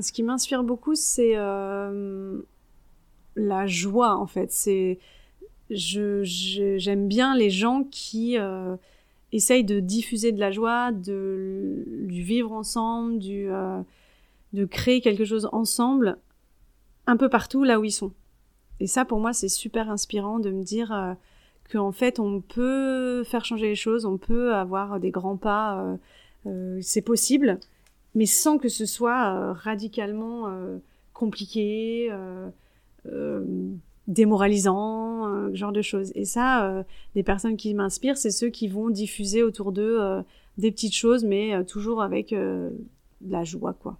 Ce qui m'inspire beaucoup, c'est la joie, en fait. C'est j'aime bien les gens qui euh, essayent de diffuser de la joie, de du vivre ensemble, euh, de créer quelque chose ensemble, un peu partout là où ils sont. Et ça, pour moi, c'est super inspirant de me dire euh, qu'en fait, on peut faire changer les choses, on peut avoir des grands pas, euh, euh c'est possible, mais sans que ce soit radicalement compliqué démoralisant, euh, genre de choses. Et ça, euh, les personnes qui m'inspirent, c'est ceux qui vont diffuser autour d'eux euh, des petites choses, mais toujours avec de la joie, quoi.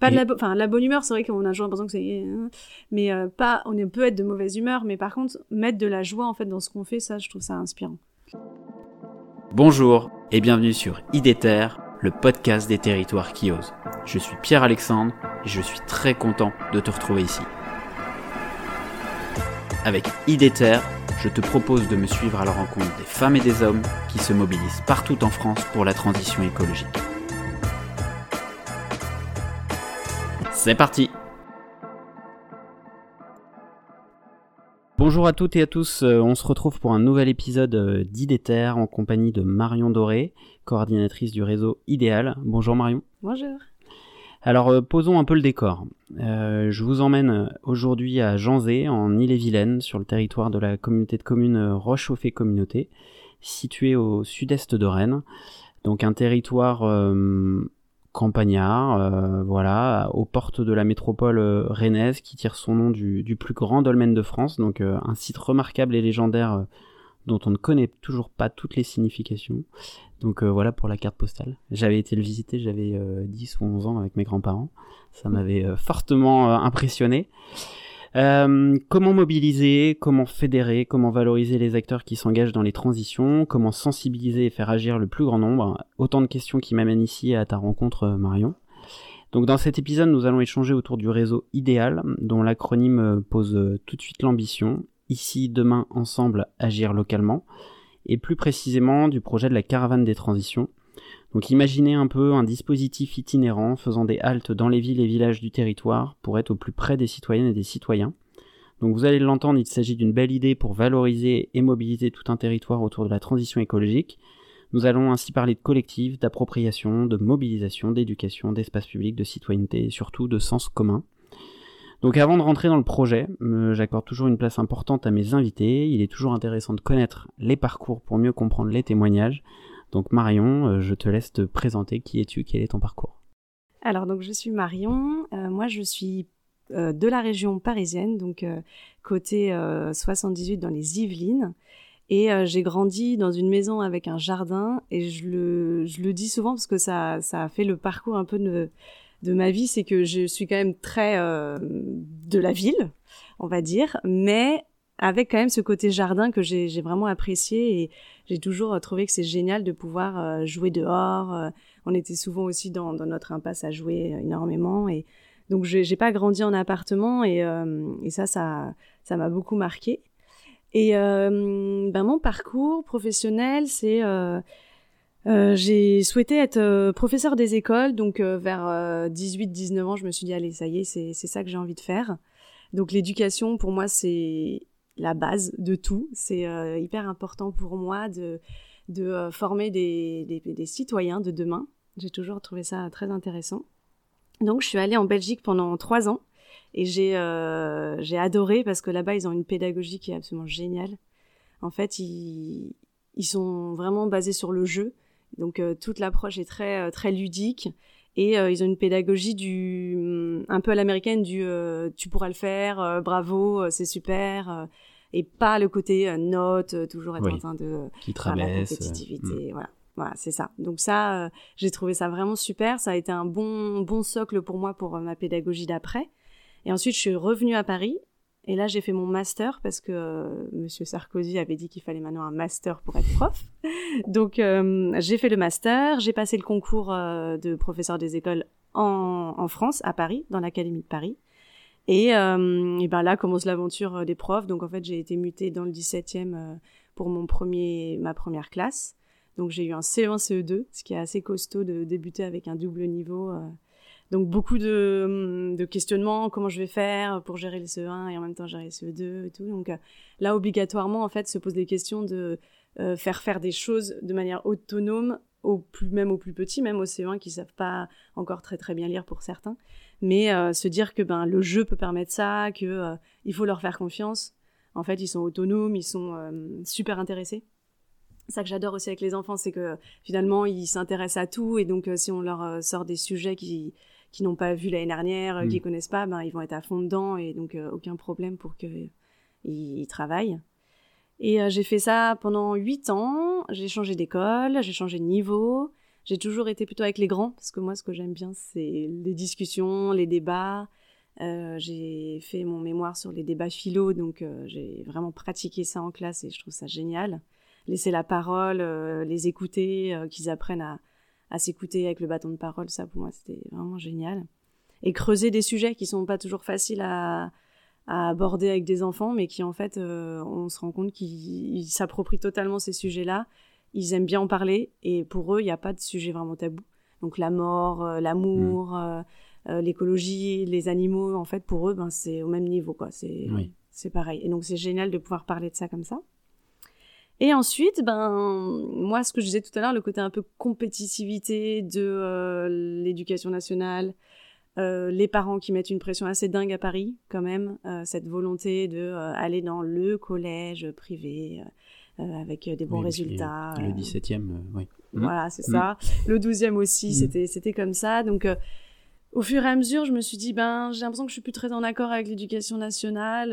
Pas de la, enfin, la bonne humeur, c'est vrai qu'on a toujours l'impression que c'est, hein, mais pas, on peut être de mauvaise humeur, mais par contre, mettre de la joie, en fait, dans ce qu'on fait, ça, je trouve ça inspirant. Bonjour et bienvenue sur IDETER, le podcast des territoires qui osent. Je suis Pierre-Alexandre et je suis très content de te retrouver ici. Avec IDETER, je te propose de me suivre à la rencontre des femmes et des hommes qui se mobilisent partout en France pour la transition écologique. C'est parti Bonjour à toutes et à tous, euh, on se retrouve pour un nouvel épisode euh, d'IDETER en compagnie de Marion Doré, coordinatrice du réseau Idéal. Bonjour Marion. Bonjour. Alors euh, posons un peu le décor. Euh, je vous emmène aujourd'hui à Janzé, en Ille-et-Vilaine, sur le territoire de la communauté de communes Roche-Chauffée Communauté, située au sud-est de Rennes. Donc un territoire euh, campagnard, voilà, aux portes de la métropole rennaise, qui tire son nom du, du plus grand dolmen de France, donc un site remarquable et légendaire dont on ne connaît toujours pas toutes les significations. Donc euh, voilà pour la carte postale. J'avais été le visiter, j'avais 10 euh, ou 11 ans avec mes grands-parents. Ça m'avait euh, fortement impressionné. Comment mobiliser, comment fédérer, comment valoriser les acteurs qui s'engagent dans les transitions, comment sensibiliser et faire agir le plus grand nombre. Autant de questions qui m'amènent ici à ta rencontre Marion. Donc dans cet épisode, nous allons échanger autour du réseau idéal, dont l'acronyme pose tout de suite l'ambition. Ici, demain, ensemble, agir localement et plus précisément du projet de la caravane des transitions. Donc imaginez un peu un dispositif itinérant faisant des haltes dans les villes et villages du territoire pour être au plus près des citoyennes et des citoyens. Donc vous allez l'entendre, il s'agit d'une belle idée pour valoriser et mobiliser tout un territoire autour de la transition écologique. Nous allons ainsi parler de collectif, d'appropriation, de mobilisation, d'éducation, d'espace public, de citoyenneté et surtout de sens commun. Donc avant de rentrer dans le projet, j'accorde toujours une place importante à mes invités. Il est toujours intéressant de connaître les parcours pour mieux comprendre les témoignages. Donc Marion, euh, je te laisse te présenter. Qui es-tu Quel est ton parcours Alors donc je suis Marion. Euh, moi je suis euh, de la région parisienne, donc côté 78 dans les Yvelines. Et j'ai grandi dans une maison avec un jardin et je le, dis souvent parce que ça, a fait le parcours un peu de ma vie, c'est que je suis quand même très de la ville, on va dire, mais avec quand même ce côté jardin que j'ai vraiment apprécié et j'ai toujours trouvé que c'est génial de pouvoir euh, jouer dehors. Euh, on était souvent aussi dans, notre impasse à jouer énormément et donc j'ai pas grandi en appartement et, ça ça ça m'a beaucoup marqué. Et ben mon parcours professionnel c'est euh, j'ai souhaité être euh, professeur des écoles, donc euh, vers 18-19 ans, je me suis dit, allez, ça y est, c'est ça que j'ai envie de faire. Donc l'éducation, pour moi, c'est la base de tout. C'est hyper important pour moi de, de former des, des, citoyens de demain. J'ai toujours trouvé ça très intéressant. Donc je suis allée en Belgique pendant trois ans et j'ai j'ai adoré parce que là-bas, ils ont une pédagogie qui est absolument géniale. En fait, ils, ils sont vraiment basés sur le jeu. Donc euh, toute l'approche est très euh, très ludique et euh, ils ont une pédagogie du mm, un peu à l'américaine du tu pourras le faire, bravo, c'est super et pas le côté note toujours être en train de qui la compétitivité, mm. voilà. Voilà, c'est ça. Donc ça, j'ai trouvé ça vraiment super. Ça a été un bon, bon socle pour moi pour ma pédagogie d'après. Et ensuite, je suis revenue à Paris et là, j'ai fait mon master parce que euh, Monsieur Sarkozy avait dit qu'il fallait maintenant un master pour être prof. Donc, euh, j'ai fait le master, j'ai passé le concours euh, de professeur des écoles en, France, à Paris, dans l'Académie de Paris. Et, et ben là commence l'aventure des profs. Donc, en fait, j'ai été mutée dans le 17e pour mon premier, ma première classe. Donc, j'ai eu un CE1, CE2, ce qui est assez costaud de débuter avec un double niveau Donc beaucoup de, de, questionnements, comment je vais faire pour gérer le CE1 et en même temps gérer le CE2 et tout. Donc là, obligatoirement, en fait, se pose des questions de faire faire des choses de manière autonome, au plus, même aux plus petits, même aux CE1 qui savent pas encore très très bien lire pour certains. Mais se dire que ben, le jeu peut permettre ça, qu'il il faut leur faire confiance. En fait, ils sont autonomes, ils sont super intéressés ça que j'adore aussi avec les enfants, c'est que finalement ils s'intéressent à tout et donc euh, si on leur euh, sort des sujets qui qui n'ont pas vu l'année dernière, euh, mm. qui connaissent pas, ben ils vont être à fond dedans et donc aucun problème pour que ils, travaillent. Et j'ai fait ça pendant huit ans. J'ai changé d'école, j'ai changé de niveau. J'ai toujours été plutôt avec les grands parce que moi ce que j'aime bien c'est les discussions, les débats. j'ai fait mon mémoire sur les débats philo, donc j'ai vraiment pratiqué ça en classe et je trouve ça génial laisser la parole, euh, les écouter, euh, qu'ils apprennent à, à s'écouter avec le bâton de parole, ça pour moi c'était vraiment génial. Et creuser des sujets qui sont pas toujours faciles à, à aborder avec des enfants, mais qui en fait, euh, on se rend compte qu'ils s'approprient totalement ces sujets-là. Ils aiment bien en parler, et pour eux, il n'y a pas de sujet vraiment tabou. Donc la mort, l'amour, mmh. l'écologie, les animaux, en fait, pour eux, ben, c'est au même niveau, quoi. C'est c'est pareil. Et donc c'est génial de pouvoir parler de ça comme ça. Et ensuite, ben, moi, ce que je disais tout à l'heure, le côté un peu compétitivité de euh, l'éducation nationale, euh, les parents qui mettent une pression assez dingue à Paris, quand même, euh, cette volonté de aller dans le collège privé avec des bons résultats. Le 17e, oui. Voilà, c'est mm. ça. Le 12e aussi, mm. c'était c'était comme ça. Donc, au fur et à mesure, je me suis dit, ben, j'ai l'impression que je suis plus très en accord avec l'éducation nationale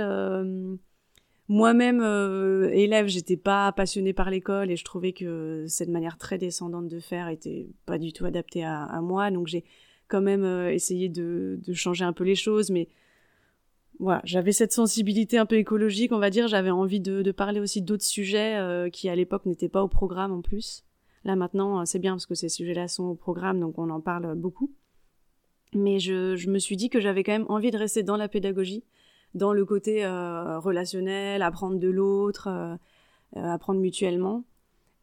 moi-même euh, élève, j'étais pas passionnée par l'école et je trouvais que cette manière très descendante de faire était pas du tout adaptée à, moi. Donc j'ai quand même euh, essayé de, changer un peu les choses, mais voilà, j'avais cette sensibilité un peu écologique, on va dire. J'avais envie de, parler aussi d'autres sujets euh, qui à l'époque n'étaient pas au programme en plus. Là maintenant, c'est bien parce que ces sujets-là sont au programme, donc on en parle beaucoup. Mais je me suis dit que j'avais quand même envie de rester dans la pédagogie dans le côté euh, relationnel, apprendre de l'autre, euh, euh, apprendre mutuellement.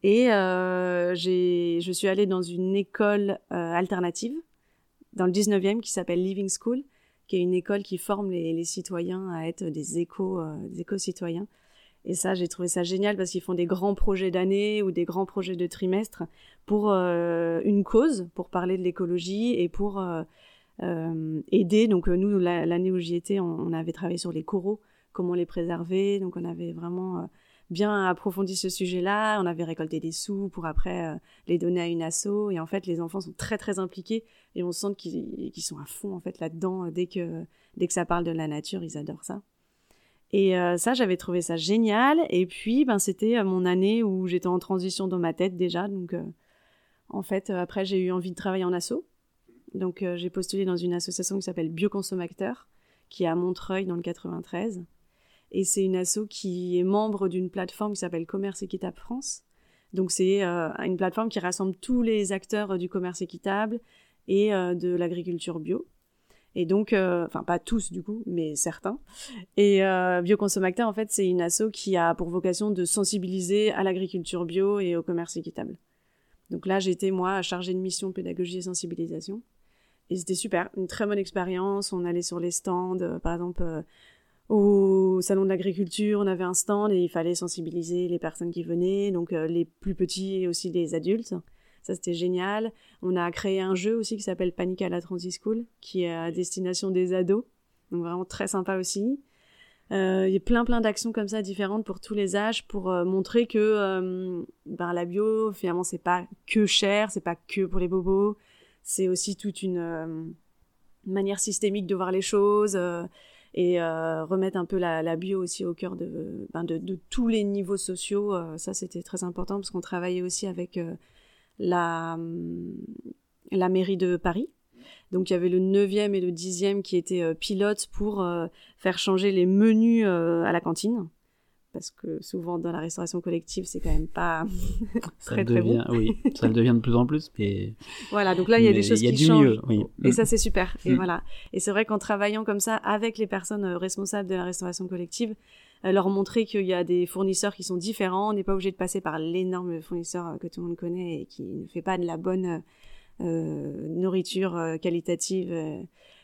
Et je suis allée dans une école alternative dans le 19e qui s'appelle Living School, qui est une école qui forme les, citoyens à être des éco des éco-citoyens. Et ça, j'ai trouvé ça génial parce qu'ils font des grands projets d'année ou des grands projets de trimestre pour une cause, pour parler de l'écologie et pour aider. Donc euh, nous, l'année où j'y étais, on, avait travaillé sur les coraux, comment les préserver. Donc on avait vraiment euh, bien approfondi ce sujet-là. On avait récolté des sous pour après les donner à une asso. Et en fait, les enfants sont très très impliqués et on sent qu'ils sont à fond en fait là-dedans. Dès que dès que ça parle de la nature, ils adorent ça. Et ça, j'avais trouvé ça génial. Et puis, ben, c'était mon année où j'étais en transition dans ma tête déjà. Donc, en fait, après, j'ai eu envie de travailler en asso. Donc euh, j'ai postulé dans une association qui s'appelle Bioconsommateur, qui est à Montreuil dans le 93. Et c'est une asso qui est membre d'une plateforme qui s'appelle Commerce Équitable France. Donc c'est euh, une plateforme qui rassemble tous les acteurs du commerce équitable et euh, de l'agriculture bio. Et donc, enfin pas tous du coup, mais certains. Et Bioconsommateur, en fait, c'est une asso qui a pour vocation de sensibiliser à l'agriculture bio et au commerce équitable. Donc là, j'étais moi chargée de mission pédagogie et sensibilisation. Et c'était super, une très bonne expérience. On allait sur les stands, euh, par exemple euh, au salon de l'agriculture, on avait un stand et il fallait sensibiliser les personnes qui venaient, donc euh, les plus petits et aussi les adultes. Ça, c'était génial. On a créé un jeu aussi qui s'appelle Panic à la Transit School, qui est à destination des ados. Donc vraiment très sympa aussi. Il y a plein plein d'actions comme ça différentes pour tous les âges pour montrer que ben, la bio finalement c'est pas que cher, c'est pas que pour les bobos, c'est aussi toute une euh, manière systémique de voir les choses euh, et euh, remettre un peu la, bio aussi au cœur ben, de, de, tous les niveaux sociaux. ça, c'était très important parce qu'on travaillait aussi avec la, la mairie de Paris. Donc il y avait le 9e et le 10e qui étaient pilotes pour faire changer les menus à la cantine parce que souvent dans la restauration collective c'est quand même pas très très bon. oui ça le devient de plus en plus mais voilà donc là il y a des choses qui changent. et ça c'est super. Et mm. voilà. Et c'est vrai qu'en travaillant comme ça avec les personnes euh, responsables de la restauration collective euh, leur montrer qu'il y a des fournisseurs qui sont différents on n'est pas obligé de passer par l'énorme fournisseur euh, que tout le monde connaît et qui ne fait pas de la bonne nourriture qualitative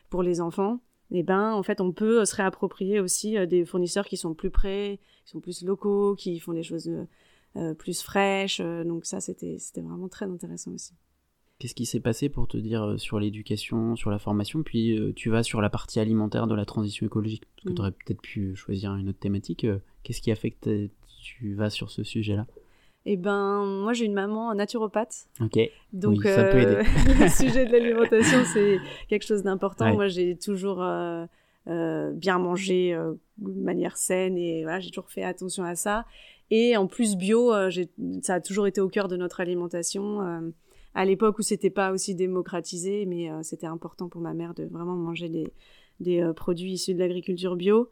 pour les enfants, eh ben en fait on peut se réapproprier aussi des fournisseurs qui sont plus près, qui sont plus locaux, qui font des choses plus fraîches. donc ça c'était c'était vraiment très intéressant aussi. Qu'est-ce qui s'est passé pour te dire euh, sur l'éducation, sur la formation, puis euh, tu vas sur la partie alimentaire de la transition écologique, parce que mm. tu aurais peut-être pu choisir une autre thématique. Euh, qu'est-ce qui a fait que tu vas sur ce sujet-là? Eh ben, moi j'ai une maman naturopathe. Ok. Donc ça peut aider. le sujet de l'alimentation c'est quelque chose d'important. Moi j'ai toujours bien mangé de manière saine et voilà, j'ai toujours fait attention à ça. Et en plus bio, ça a toujours été au cœur de notre alimentation à l'époque où c'était pas aussi démocratisé, mais euh, c'était important pour ma mère de vraiment manger des, des euh, produits issus de l'agriculture bio.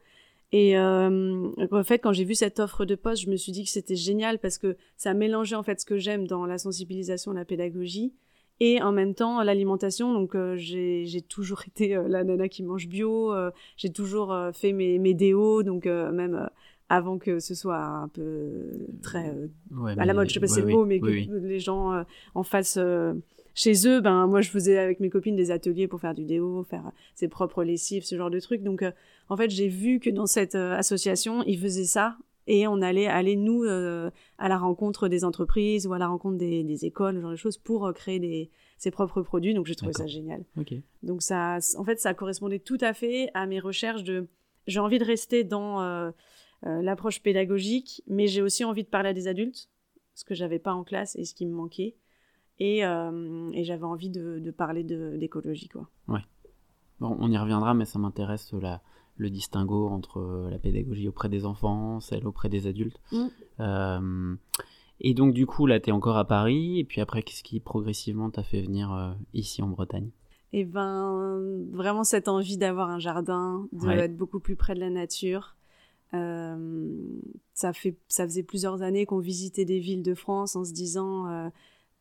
Et euh, en fait, quand j'ai vu cette offre de poste, je me suis dit que c'était génial parce que ça mélangeait en fait ce que j'aime dans la sensibilisation, la pédagogie, et en même temps l'alimentation. Donc j'ai toujours été la nana qui mange bio, j'ai toujours fait mes, mes déos, donc même avant que ce soit un peu très euh, à la mode, je sais pas si c'est le mot, mais que les gens euh, en fassent euh, chez eux. Ben moi, je faisais avec mes copines des ateliers pour faire du déo, faire ses propres lessives, ce genre de trucs. Donc, en fait, j'ai vu que dans cette association, ils faisaient ça. Et on allait aller, nous, à la rencontre des entreprises ou à la rencontre des, des écoles, ce genre de choses, pour créer des, ses propres produits. Donc, j'ai trouvé ça génial. Donc, ça, en fait, ça correspondait tout à fait à mes recherches de... J'ai envie de rester dans euh, l'approche pédagogique, mais j'ai aussi envie de parler à des adultes, ce que j'avais pas en classe et ce qui me manquait. Et, euh, j'avais envie de, parler d'écologie, quoi. Ouais. Bon, on y reviendra, mais ça m'intéresse le distinguo entre euh, la pédagogie auprès des enfants, celle auprès des adultes. Mm. et donc, du coup, là, tu es encore à Paris, et puis après, qu'est-ce qui progressivement t'a fait venir ici en Bretagne? Et eh ben, vraiment cette envie d'avoir un jardin, d'être beaucoup plus près de la nature. Euh, ça, fait, ça faisait plusieurs années qu'on visitait des villes de France en se disant euh,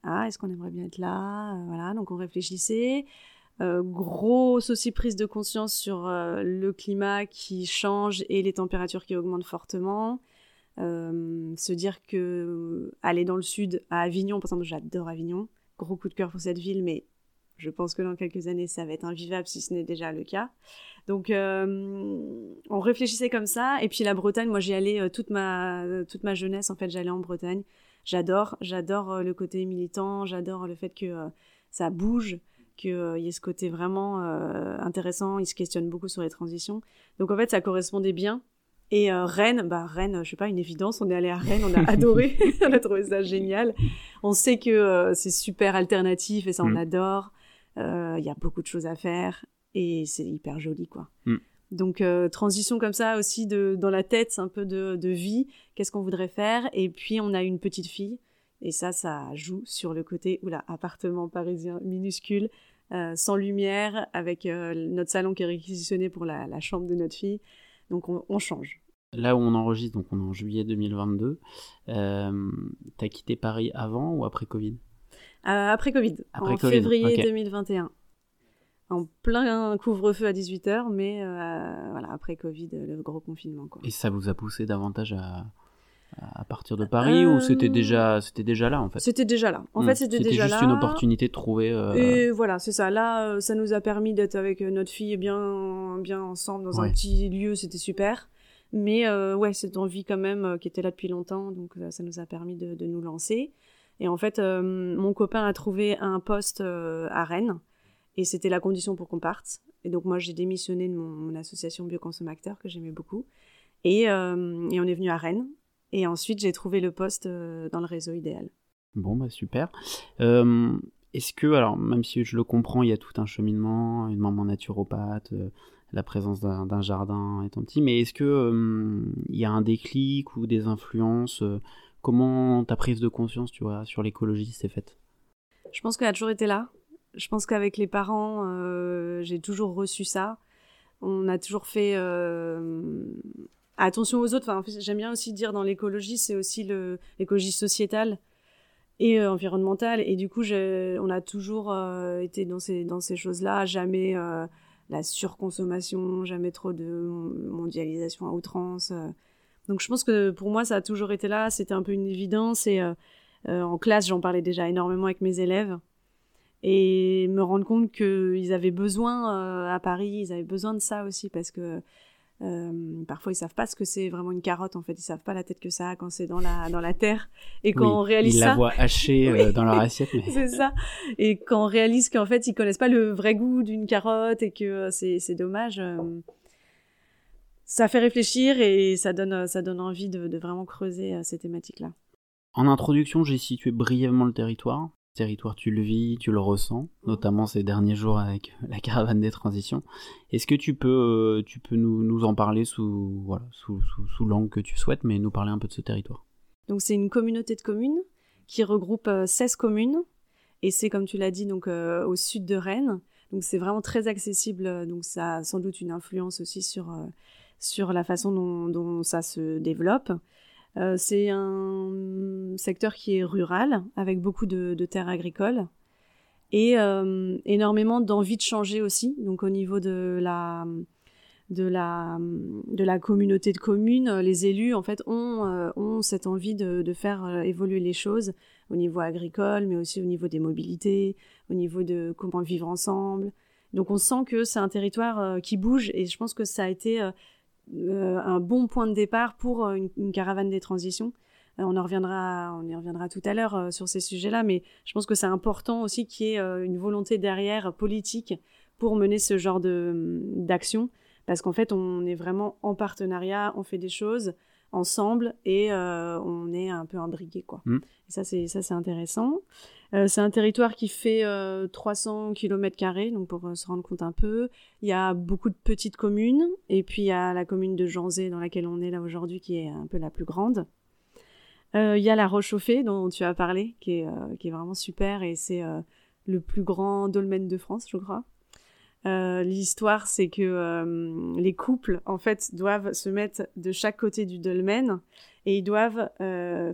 Ah, est-ce qu'on aimerait bien être là? Euh, Voilà, donc on réfléchissait. grosse aussi prise de conscience sur le climat qui change et les températures qui augmentent fortement. se dire que aller dans le sud, à Avignon, par exemple, j'adore Avignon, gros coup de cœur pour cette ville, mais je pense que dans quelques années, ça va être invivable si ce n'est déjà le cas. Donc, euh, on réfléchissait comme ça. Et puis la Bretagne, moi, j'y allais euh, toute ma toute ma jeunesse. En fait, j'allais en Bretagne. J'adore, j'adore euh, le côté militant. J'adore le fait que ça bouge, qu'il y ait ce côté vraiment intéressant. Ils se questionnent beaucoup sur les transitions. Donc, en fait, ça correspondait bien. Et Rennes, bah Rennes, je sais pas, une évidence. On est allé à Rennes, on a adoré, on a trouvé ça génial. On sait que c'est super alternatif et ça on mm. adore. Il y a beaucoup de choses à faire et c'est hyper joli quoi. Mm. Donc euh, transition comme ça aussi de dans la tête un peu de, de vie, qu'est-ce qu'on voudrait faire? Et puis on a une petite fille. Et ça ça joue sur le côté oula appartement parisien minuscule euh, sans lumière avec euh, notre salon qui est réquisitionné pour la, la, chambre de notre fille. Donc on, on, change. Là où on enregistre donc on est en juillet 2022, t'as quitté Paris avant ou après Covid? Après Covid, en février 2021 en plein couvre-feu à 18h, mais euh, voilà, après Covid, le gros confinement. Quoi. Et ça vous a poussé davantage à, à partir de Paris ou c'était déjà, c'était déjà là en fait? C'était déjà là. En hmm. fait, c'était déjà là. C'était juste une opportunité de trouver. Euh, Et voilà, c'est ça. Là, euh, ça nous a permis d'être avec notre fille bien, bien ensemble dans un petit lieu, c'était super. Mais ouais, cette envie quand même qui était là depuis longtemps, donc ça nous a permis de, de nous lancer. Et en fait, mon copain a trouvé un poste à Rennes et c'était la condition pour qu'on parte. Et donc moi j'ai démissionné de mon, association Bioconsommateur que j'aimais beaucoup. Et, euh, et, on est venu à Rennes. Et ensuite j'ai trouvé le poste euh, dans le réseau idéal. Bon bah super. Euh, est-ce que, alors même si je le comprends, il y a tout un cheminement, une maman naturopathe, la présence d'un jardin étant petit, mais est-ce que il y a un déclic ou des influences Comment ta prise de conscience, tu vois, sur l'écologie s'est faite? Je pense qu'elle a toujours été là je pense qu'avec les parents, euh, j'ai toujours reçu ça. On a toujours fait euh, attention aux autres. Enfin, j'aime bien aussi dire dans l'écologie, c'est aussi l'écologie sociétale et euh, environnementale. Et du coup, on a toujours été dans ces, dans ces choses-là. Jamais la surconsommation, jamais trop de mondialisation à outrance. Donc je pense que pour moi, ça a toujours été là. C'était un peu une évidence. Et en classe, j'en parlais déjà énormément avec mes élèves. Et me rendre compte qu'ils avaient besoin à Paris, ils avaient besoin de ça aussi parce que euh, parfois, ils savent pas ce que c'est vraiment une carotte. En fait, ils savent pas la tête que ça a quand c'est dans la dans la terre. Et quand on réalise ils ça, la voient hachée euh, dans leur assiette. Mais... c'est ça. Et quand on réalise qu'en fait, ils connaissent pas le vrai goût d'une carotte et que euh, c'est c'est dommage. ça fait réfléchir et ça donne ça donne envie de, de vraiment creuser ces thématiques-là. En introduction, j'ai situé brièvement le territoire territoire tu le vis, tu le ressens, notamment ces derniers jours avec la caravane des transitions. Est-ce que tu peux, euh, tu peux nous, en parler sous, voilà, sous, sous, sous l'angle que tu souhaites, mais nous parler un peu de ce territoire? Donc c'est une communauté de communes qui regroupe 16 euh, communes et c'est comme tu l'as dit donc euh, au sud de Rennes. Donc c'est vraiment très accessible, donc ça a sans doute une influence aussi sur, sur la façon dont ça se développe. Euh, c'est un secteur qui est rural, avec beaucoup de, terres agricoles et euh, énormément d'envie de changer aussi. Donc au niveau de la communauté de communes, les élus en fait ont euh, cette envie de, de faire évoluer les choses au niveau agricole, mais aussi au niveau des mobilités, au niveau de comment vivre ensemble. Donc on sent que c'est un territoire qui bouge et je pense que ça a été euh, un bon point de départ pour euh, une, caravane des transitions. Euh, on en reviendra, on y reviendra tout à l'heure sur ces sujets-là, mais je pense que c'est important aussi qu'il y ait une volonté derrière politique pour mener ce genre de d'action, parce qu'en fait, on est vraiment en partenariat, on fait des choses ensemble et on est un peu imbriqué, quoi. Mmh. Et ça, c'est ça, c'est intéressant. Euh, c'est un territoire qui fait 300 km carrés, donc pour euh, se rendre compte un peu. Il y a beaucoup de petites communes, et puis il y a la commune de Janzé dans laquelle on est là aujourd'hui, qui est un peu la plus grande. Euh, il y a la Roche Chauffée dont tu as parlé, qui est, qui est vraiment super, et c'est le plus grand dolmen de France, je crois. L'histoire, c'est que les couples, en fait, doivent se mettre de chaque côté du dolmen, et ils doivent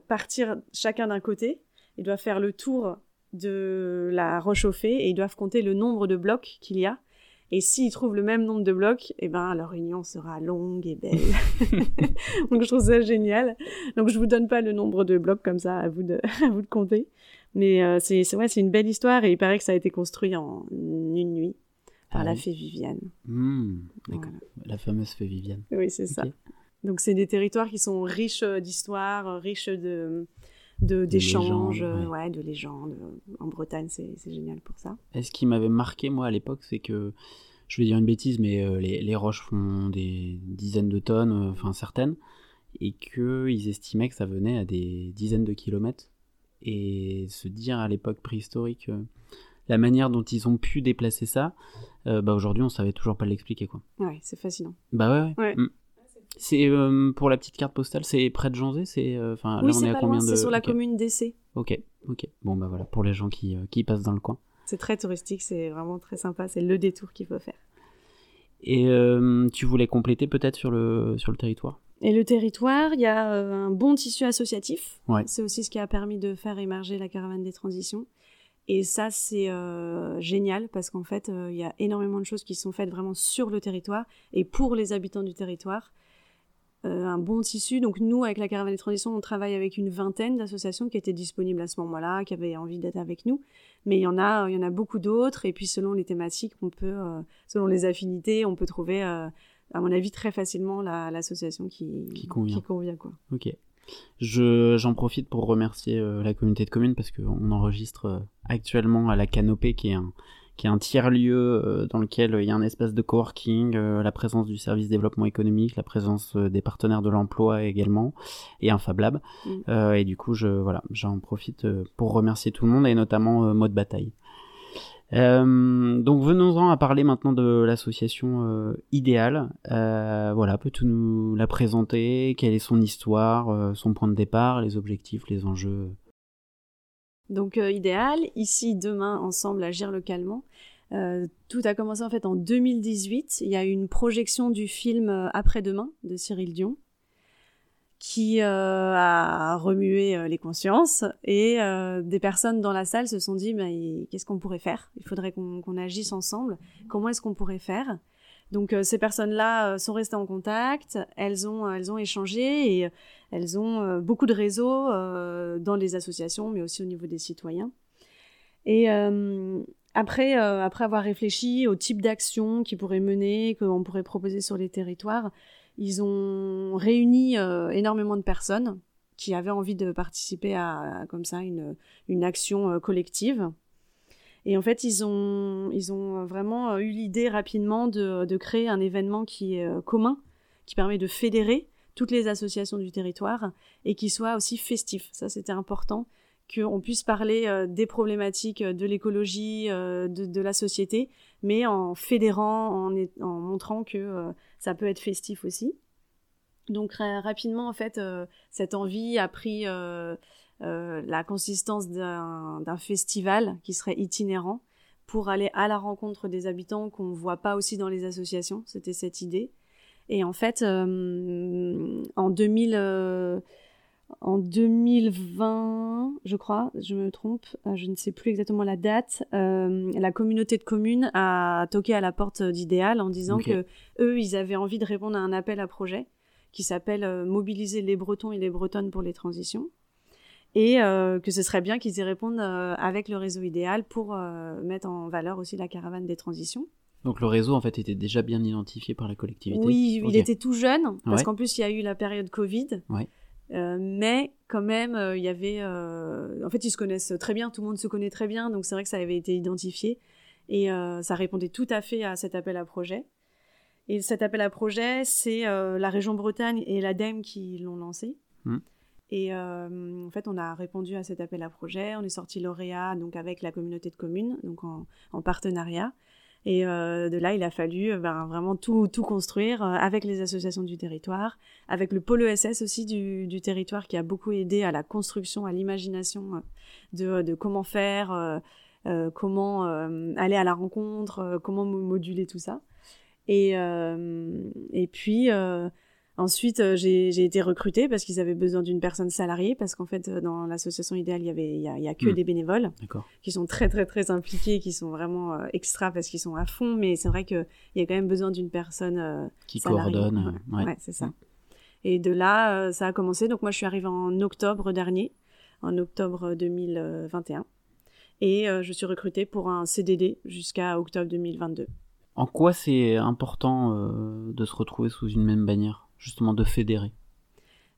partir chacun d'un côté, ils doivent faire le tour de la roche et ils doivent compter le nombre de blocs qu'il y a. Et s'ils trouvent le même nombre de blocs, eh ben, leur union sera longue et belle. Donc, je trouve ça génial. Donc, je vous donne pas le nombre de blocs comme ça, à vous de, à vous de compter. Mais euh, c'est ouais, c'est une belle histoire et il paraît que ça a été construit en une nuit par ah la fée Viviane. Mmh, La fameuse fée Viviane. Oui, c'est ça. Donc, c'est des territoires qui sont riches d'histoire, riches de, d'échanges, ouais. de légendes. En Bretagne, c'est génial pour ça. Et ce qui m'avait marqué moi à l'époque, c'est que je vais dire une bêtise, mais euh, les, les, roches font des dizaines de tonnes, euh, enfin certaines, et qu'ils estimaient que ça venait à des dizaines de kilomètres. Et se dire à l'époque préhistorique euh, la manière dont ils ont pu déplacer ça, bah aujourd'hui on savait toujours pas l'expliquer quoi. Ouais, c'est fascinant. Bah ouais. ouais. Mm. C'est euh, pour la petite carte postale, c'est près de Janzé, c'est euh, enfin oui, là on est, à combien de C'est sur la commune d'Essé. OK, OK. Bon bah voilà pour les gens qui, euh, qui passent dans le coin. C'est très touristique, c'est vraiment très sympa, c'est le détour qu'il faut faire. Et tu voulais compléter peut-être sur le sur le territoire? Et le territoire, il y a un bon tissu associatif. Ouais. C'est aussi ce qui a permis de faire émerger la caravane des transitions. Et ça, c'est génial parce qu'en fait, il y a énormément de choses qui sont faites vraiment sur le territoire et pour les habitants du territoire. Euh, un bon tissu. Donc nous, avec la Caravane des Transitions, on travaille avec une vingtaine d'associations qui étaient disponibles à ce moment-là, qui avaient envie d'être avec nous. Mais il y en a, il y en a beaucoup d'autres. Et puis selon les thématiques, on peut, euh, selon les affinités, on peut trouver, euh, à mon avis, très facilement l'association qui, qui convient. Qui convient quoi. Ok. Je, j'en profite pour remercier la communauté de communes parce qu'on enregistre actuellement à la Canopée, qui est un, qui est un tiers-lieu euh, dans lequel il y a un espace de coworking, euh, la présence du service développement économique, la présence euh, des partenaires de l'emploi également, et un Fab Lab. Mm. et du coup, je, voilà, j'en profite pour remercier tout le monde, et notamment Mode Bataille. Donc venons-en à parler maintenant de l'association idéale. voilà, peux-tu nous la présenter? Quelle est son histoire, son point de départ, les objectifs, les enjeux? Donc euh, idéal, ici demain ensemble agir localement. Euh, tout a commencé en fait en 2018. Il y a eu une projection du film euh, Après-demain de Cyril Dion qui a remué les consciences et des personnes dans la salle se sont dit qu'est-ce qu'on pourrait faire? Il faudrait qu'on agisse ensemble. Comment est-ce qu'on pourrait faire? Donc ces personnes-là sont restées en contact, elles ont elles ont échangé et elles ont euh, beaucoup de réseaux euh, dans les associations, mais aussi au niveau des citoyens. Et euh, après, après avoir réfléchi au type d'action qu'ils pourraient mener, qu'on pourrait proposer sur les territoires, ils ont réuni énormément de personnes qui avaient envie de participer à, comme ça une, une action collective. Et en fait, ils ont, ils ont vraiment eu l'idée rapidement de, de, créer un événement qui est commun, qui permet de fédérer toutes les associations du territoire et qui soit aussi festif. Ça, c'était important qu'on puisse parler euh, des problématiques euh, de l'écologie, euh, de, la société, mais en fédérant, en, montrant que ça peut être festif aussi. Donc rapidement, en fait, cette envie a pris la consistance d'un festival qui serait itinérant pour aller à la rencontre des habitants qu'on ne voit pas aussi dans les associations. C'était cette idée. Et en fait, en 2000, euh, en 2020, je crois, je me trompe, euh, je ne sais plus exactement la date, la communauté de communes a toqué à la porte d'Idéal en disant que eux, ils avaient envie de répondre à un appel à projet qui s'appelle Mobiliser les Bretons et les Bretonnes pour les transitions et que ce serait bien qu'ils y répondent avec le réseau idéal pour mettre en valeur aussi la caravane des transitions. Donc le réseau en fait était déjà bien identifié par la collectivité. Oui, il était tout jeune parce qu'en plus il y a eu la période Covid. Ouais. Euh, mais quand même, euh, il y avait. Euh, en fait, ils se connaissent très bien, tout le monde se connaît très bien, donc c'est vrai que ça avait été identifié et ça répondait tout à fait à cet appel à projet. Et cet appel à projet, c'est la région Bretagne et l'ADEME qui l'ont lancé. Hmm. Et en fait, on a répondu à cet appel à projet. On est sorti lauréat donc avec la communauté de communes, donc en, en partenariat. Et euh, de là, il a fallu euh, ben, vraiment tout, tout construire euh, avec les associations du territoire, avec le pôle ESS aussi du, du territoire qui a beaucoup aidé à la construction, à l'imagination de, de, comment faire, comment aller à la rencontre, comment moduler tout ça. Et, et puis, Ensuite, euh, j'ai été recrutée parce qu'ils avaient besoin d'une personne salariée, parce qu'en fait, euh, dans l'association idéale, il y avait, il y a, que hmm. des bénévoles qui sont très, très, très impliqués, qui sont vraiment euh, extra parce qu'ils sont à fond. Mais c'est vrai qu'il y a quand même besoin d'une personne qui coordonne. Ouais, c'est ça. Et de là, ça a commencé. Donc moi, je suis arrivée en octobre dernier, en octobre 2021, et je suis recrutée pour un CDD jusqu'à octobre 2022. En quoi c'est important de se retrouver sous une même bannière? Justement de fédérer.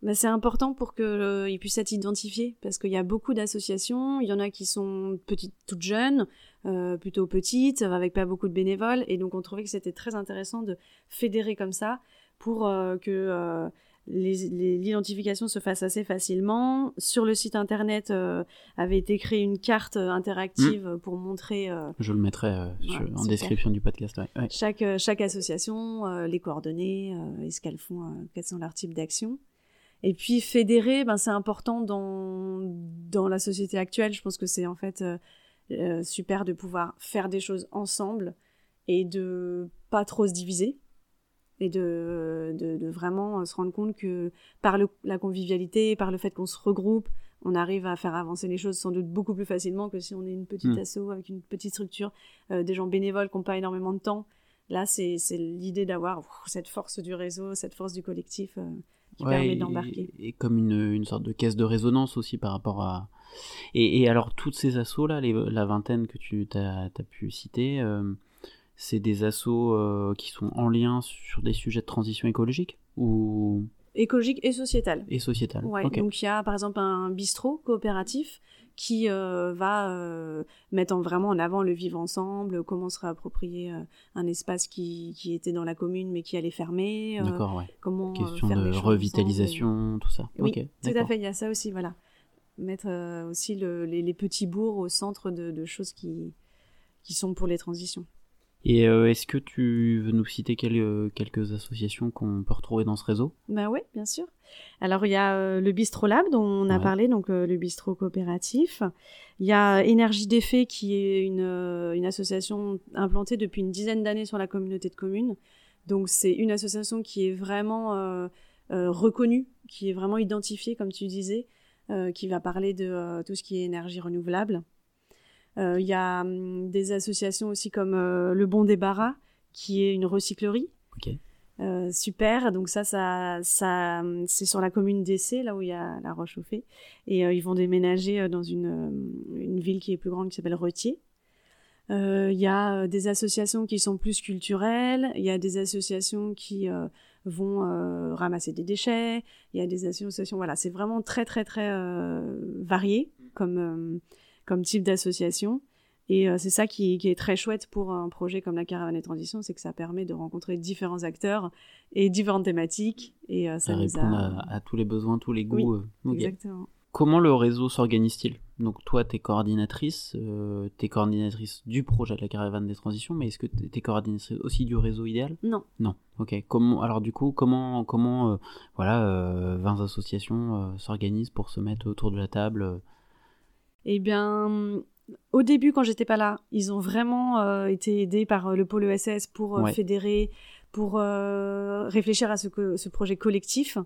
Bah, c'est important pour qu'ils euh, puissent être identifiés, parce qu'il y a beaucoup d'associations, il y en a qui sont petites, toutes jeunes, euh, plutôt petites, avec pas beaucoup de bénévoles, et donc on trouvait que c'était très intéressant de fédérer comme ça pour euh, que l'identification se fasse assez facilement. Sur le site internet euh, avait été créée une carte euh, interactive hmm. pour montrer. Euh, Je le mettrai en description du podcast. Chaque, chaque association, les coordonnées, et ce qu'elles font, quels sont leurs types d'actions. Et puis fédérer, ben, c'est important dans, dans la société actuelle. Je pense que c'est en fait super de pouvoir faire des choses ensemble et de pas trop se diviser et de, de, vraiment se rendre compte que par la convivialité, par le fait qu'on se regroupe, on arrive à faire avancer les choses sans doute beaucoup plus facilement que si on est une petite mm. asso avec une petite structure, euh, des gens bénévoles qui n'ont pas énormément de temps. Là, c'est l'idée d'avoir cette force du réseau, cette force du collectif euh, qui permet d'embarquer. Et, comme une, une, sorte de caisse de résonance aussi par rapport à... Et, et alors, toutes ces assos-là, la vingtaine que tu as, pu citer, euh, c'est des assos euh, qui sont en lien sur des sujets de transition écologique ou écologique et sociétal. Et sociétal. Ouais, Donc il y a par exemple un bistrot coopératif qui euh, va euh, mettre en, vraiment en avant le vivre ensemble, comment se réapproprier un espace qui, qui, était dans la commune mais qui allait fermer. D'accord, ouais. Comment Question de revitalisation, tout ça. Oui, tout à fait, il y a ça aussi, voilà. Mettre aussi les, petits bourgs au centre de, de choses qui, qui sont pour les transitions. Et euh, est-ce que tu veux nous citer quelques, quelques associations qu'on peut retrouver dans ce réseau? Ben oui, bien sûr. Alors il y a euh, le Bistro Lab dont on a parlé, donc euh, le bistrot coopératif. Il y a Énergie d'effet qui est une, une association implantée depuis une dizaine d'années sur la communauté de communes. Donc c'est une association qui est vraiment reconnue, qui est vraiment identifiée, comme tu disais, qui va parler de tout ce qui est énergie renouvelable. Euh, il y a hum, des associations aussi comme euh, Le Bon Débarras, qui est une recyclerie. Euh, super, donc ça, ça, ça hum, c'est sur la commune d'Essé, là où il y a la roche chauffée, et ils vont déménager dans une, une ville qui est plus grande qui s'appelle Retier. Il y a des associations qui sont plus culturelles, il y a des associations qui vont ramasser des déchets, il y a des associations, voilà, c'est vraiment très très très varié comme, comme type d'association. Et c'est ça qui, qui, est très chouette pour un projet comme la Caravane des Transitions, c'est que ça permet de rencontrer différents acteurs et différentes thématiques. Et ça répond à, tous les besoins, tous les goûts. Exactement. Comment le réseau s'organise-t-il? Donc toi, tu es coordinatrice, euh, tu es coordinatrice du projet de la caravane des transitions, mais est-ce que tu es coordinatrice aussi du réseau idéal? Non. Non, ok. Comment, alors du coup, comment, comment euh, voilà, 20 euh, associations s'organisent pour se mettre autour de la table Eh bien, au début, quand j'étais pas là, ils ont vraiment été aidés par le pôle ESS pour fédérer, pour réfléchir à ce, ce projet collectif.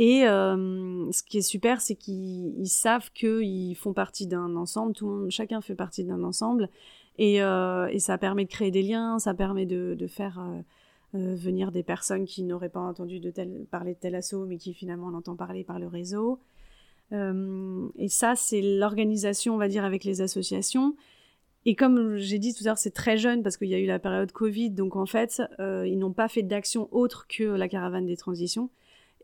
Et euh, ce qui est super, c'est qu'ils savent qu'ils font partie d'un ensemble, tout le monde, chacun fait partie d'un ensemble, et, euh, et, ça permet de créer des liens, ça permet de, de faire euh, venir des personnes qui n'auraient pas entendu de tel, parler de tel assaut, mais qui finalement en parler par le réseau. Et ça, c'est l'organisation, on va dire, avec les associations. Et comme j'ai dit tout à l'heure, c'est très jeune parce qu'il y a eu la période Covid, donc en fait, ils n'ont pas fait d'action autre que la caravane des transitions.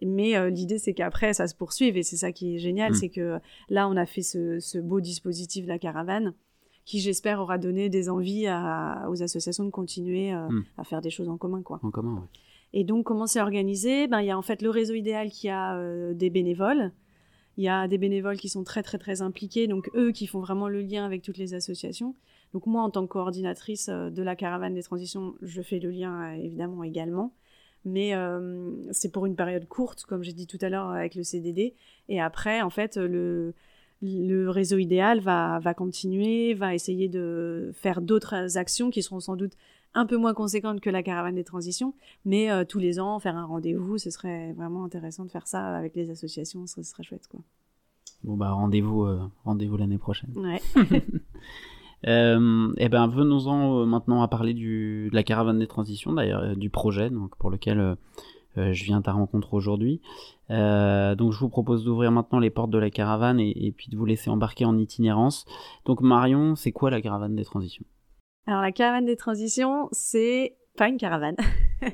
Mais euh, l'idée, c'est qu'après, ça se poursuive. Et c'est ça qui est génial, mm. c'est que là, on a fait ce, beau dispositif de la caravane, qui, j'espère, aura donné des envies aux associations de continuer euh, mm. à faire des choses en commun. Quoi. En commun, oui. Et donc, comment c'est organisé? Ben, Il y a en fait le réseau idéal qui a euh, des bénévoles. Il y a des bénévoles qui sont très, très, très impliqués. Donc, eux qui font vraiment le lien avec toutes les associations. Donc, moi, en tant que coordinatrice de la caravane des transitions, je fais le lien, évidemment, également mais euh, c'est pour une période courte, comme j'ai dit tout à l'heure avec le CDD. Et après, en fait, le, le réseau idéal va, va continuer, va essayer de faire d'autres actions qui seront sans doute un peu moins conséquentes que la caravane des transitions, mais euh, tous les ans, faire un rendez-vous, ce serait vraiment intéressant de faire ça avec les associations, ce serait chouette. Quoi. Bon, bah rendez-vous euh, rendez-vous l'année prochaine. Ouais. Euh, eh ben, venons-en euh, maintenant à parler du, de la caravane des transitions, d'ailleurs, euh, du projet donc, pour lequel je viens à ta rencontre aujourd'hui. donc, je vous propose d'ouvrir maintenant les portes de la caravane et, puis de vous laisser embarquer en itinérance. Donc, Marion, c'est quoi la caravane des transitions? Alors, la caravane des transitions, c'est pas une caravane,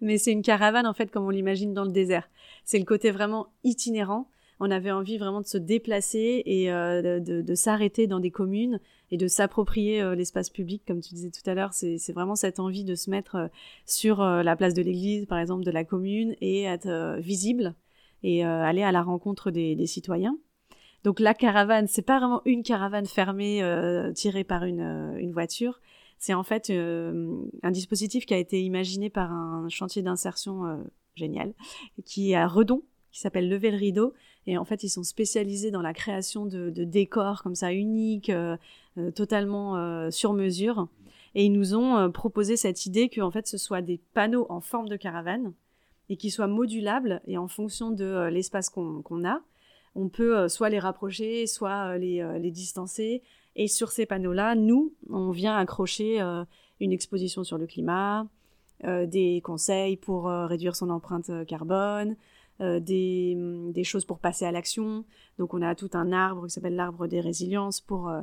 mais c'est une caravane en fait comme on l'imagine dans le désert. C'est le côté vraiment itinérant on avait envie vraiment de se déplacer et euh, de, s'arrêter dans des communes et de s'approprier euh, l'espace public, comme tu disais tout à l'heure. C'est vraiment cette envie de se mettre euh, sur la place de l'église, par exemple, de la commune, et être visible et aller à la rencontre des, citoyens. Donc la caravane, c'est pas vraiment une caravane fermée tirée par une, une voiture. C'est en fait un dispositif qui a été imaginé par un chantier d'insertion génial, qui est à Redon, qui s'appelle Lever le rideau. Et en fait, ils sont spécialisés dans la création de, décors comme ça uniques, euh, euh, totalement euh, sur mesure. Et ils nous ont proposé cette idée que en fait, ce soit des panneaux en forme de caravane et qui soient modulables et en fonction de l'espace qu'on a, on peut soit les rapprocher, soit les, les distancer. Et sur ces panneaux-là, nous, on vient accrocher une exposition sur le climat, des conseils pour réduire son empreinte carbone, euh, des, choses pour passer à l'action. Donc on a tout un arbre qui s'appelle l'arbre des résiliences pour euh,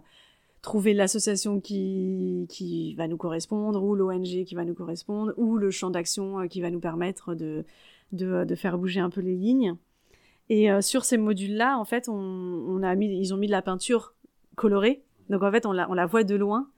trouver l'association qui, va nous correspondre, ou l'ONG qui va nous correspondre, ou le champ d'action euh, qui va nous permettre de, faire bouger un peu les lignes. Et sur ces modules-là, en fait, on, a mis, ils ont mis de la peinture colorée. Donc en fait, on la, voit de loin.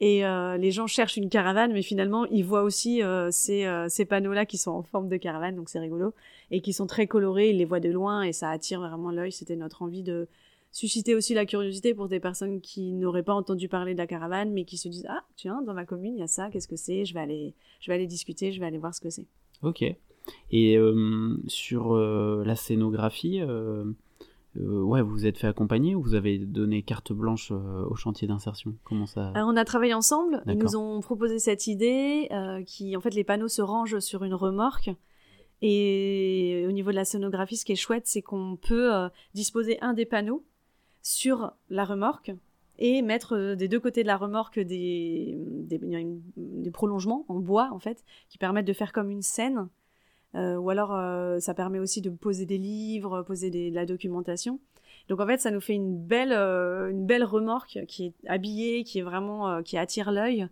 Et euh, les gens cherchent une caravane, mais finalement, ils voient aussi euh, ces, euh, panneaux-là qui sont en forme de caravane, donc c'est rigolo, et qui sont très colorés, ils les voient de loin, et ça attire vraiment l'œil. C'était notre envie de susciter aussi la curiosité pour des personnes qui n'auraient pas entendu parler de la caravane, mais qui se disent Ah, tiens, dans ma commune, il y a ça, qu'est-ce que c'est? Je, je vais aller discuter, je vais aller voir ce que c'est. Ok. Et sur la scénographie, euh, ouais, vous vous êtes fait accompagner ou vous avez donné carte blanche euh, au chantier d'insertion? Comment ça On a travaillé ensemble. Ils nous ont proposé cette idée euh, qui, en fait, les panneaux se rangent sur une remorque. Et au niveau de la scénographie, ce qui est chouette, c'est qu'on peut disposer un des panneaux sur la remorque et mettre des deux côtés de la remorque des, des, des prolongements en bois, en fait, qui permettent de faire comme une scène euh, ou alors, euh, ça permet aussi de poser des livres, poser de la documentation. Donc en fait, ça nous fait une belle, une belle remorque qui est habillée, qui est vraiment, qui attire l'œil.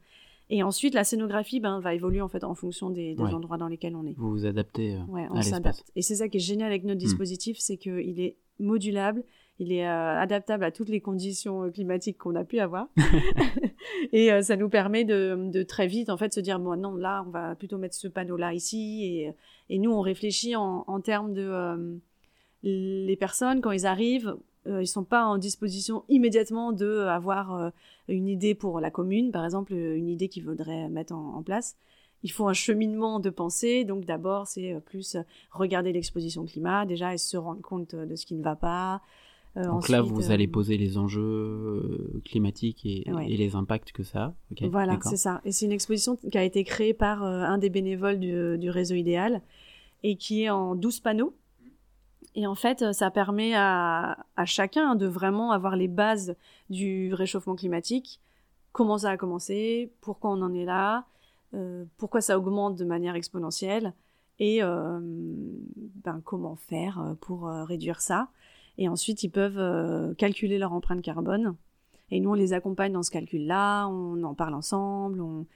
Et ensuite, la scénographie ben, va évoluer en fait en fonction des, endroits dans lesquels on est. Vous vous adaptez. ouais, on s'adapte. Et c'est ça qui est génial avec notre hmm. dispositif, c'est qu'il est modulable, il est euh, adaptable à toutes les conditions euh, climatiques qu'on a pu avoir. et euh, ça nous permet de, très vite, en fait, se dire, bon, non, là, on va plutôt mettre ce panneau-là ici. Et, et, nous, on réfléchit en, en termes de... les personnes, quand ils arrivent, ils sont pas en disposition immédiatement de avoir une idée pour la commune, par exemple, une idée qu'ils voudraient mettre en, place il faut un cheminement de pensée. Donc d'abord, c'est plus regarder l'exposition climat déjà et se rendre compte de ce qui ne va pas, euh, Donc là, vous allez euh, poser les enjeux euh, climatiques et, les impacts que ça a. voilà, c'est ça. Et c'est une exposition qui a été créée par un des bénévoles du, réseau idéal et qui est en 12 panneaux. Et en fait, ça permet à, chacun de vraiment avoir les bases du réchauffement climatique, comment ça a commencé, pourquoi on en est là, pourquoi ça augmente de manière exponentielle? Et ben, comment faire pour réduire ça? Et ensuite, ils peuvent euh, calculer leur empreinte carbone. Et nous, on les accompagne dans ce calcul-là, on en parle ensemble, on,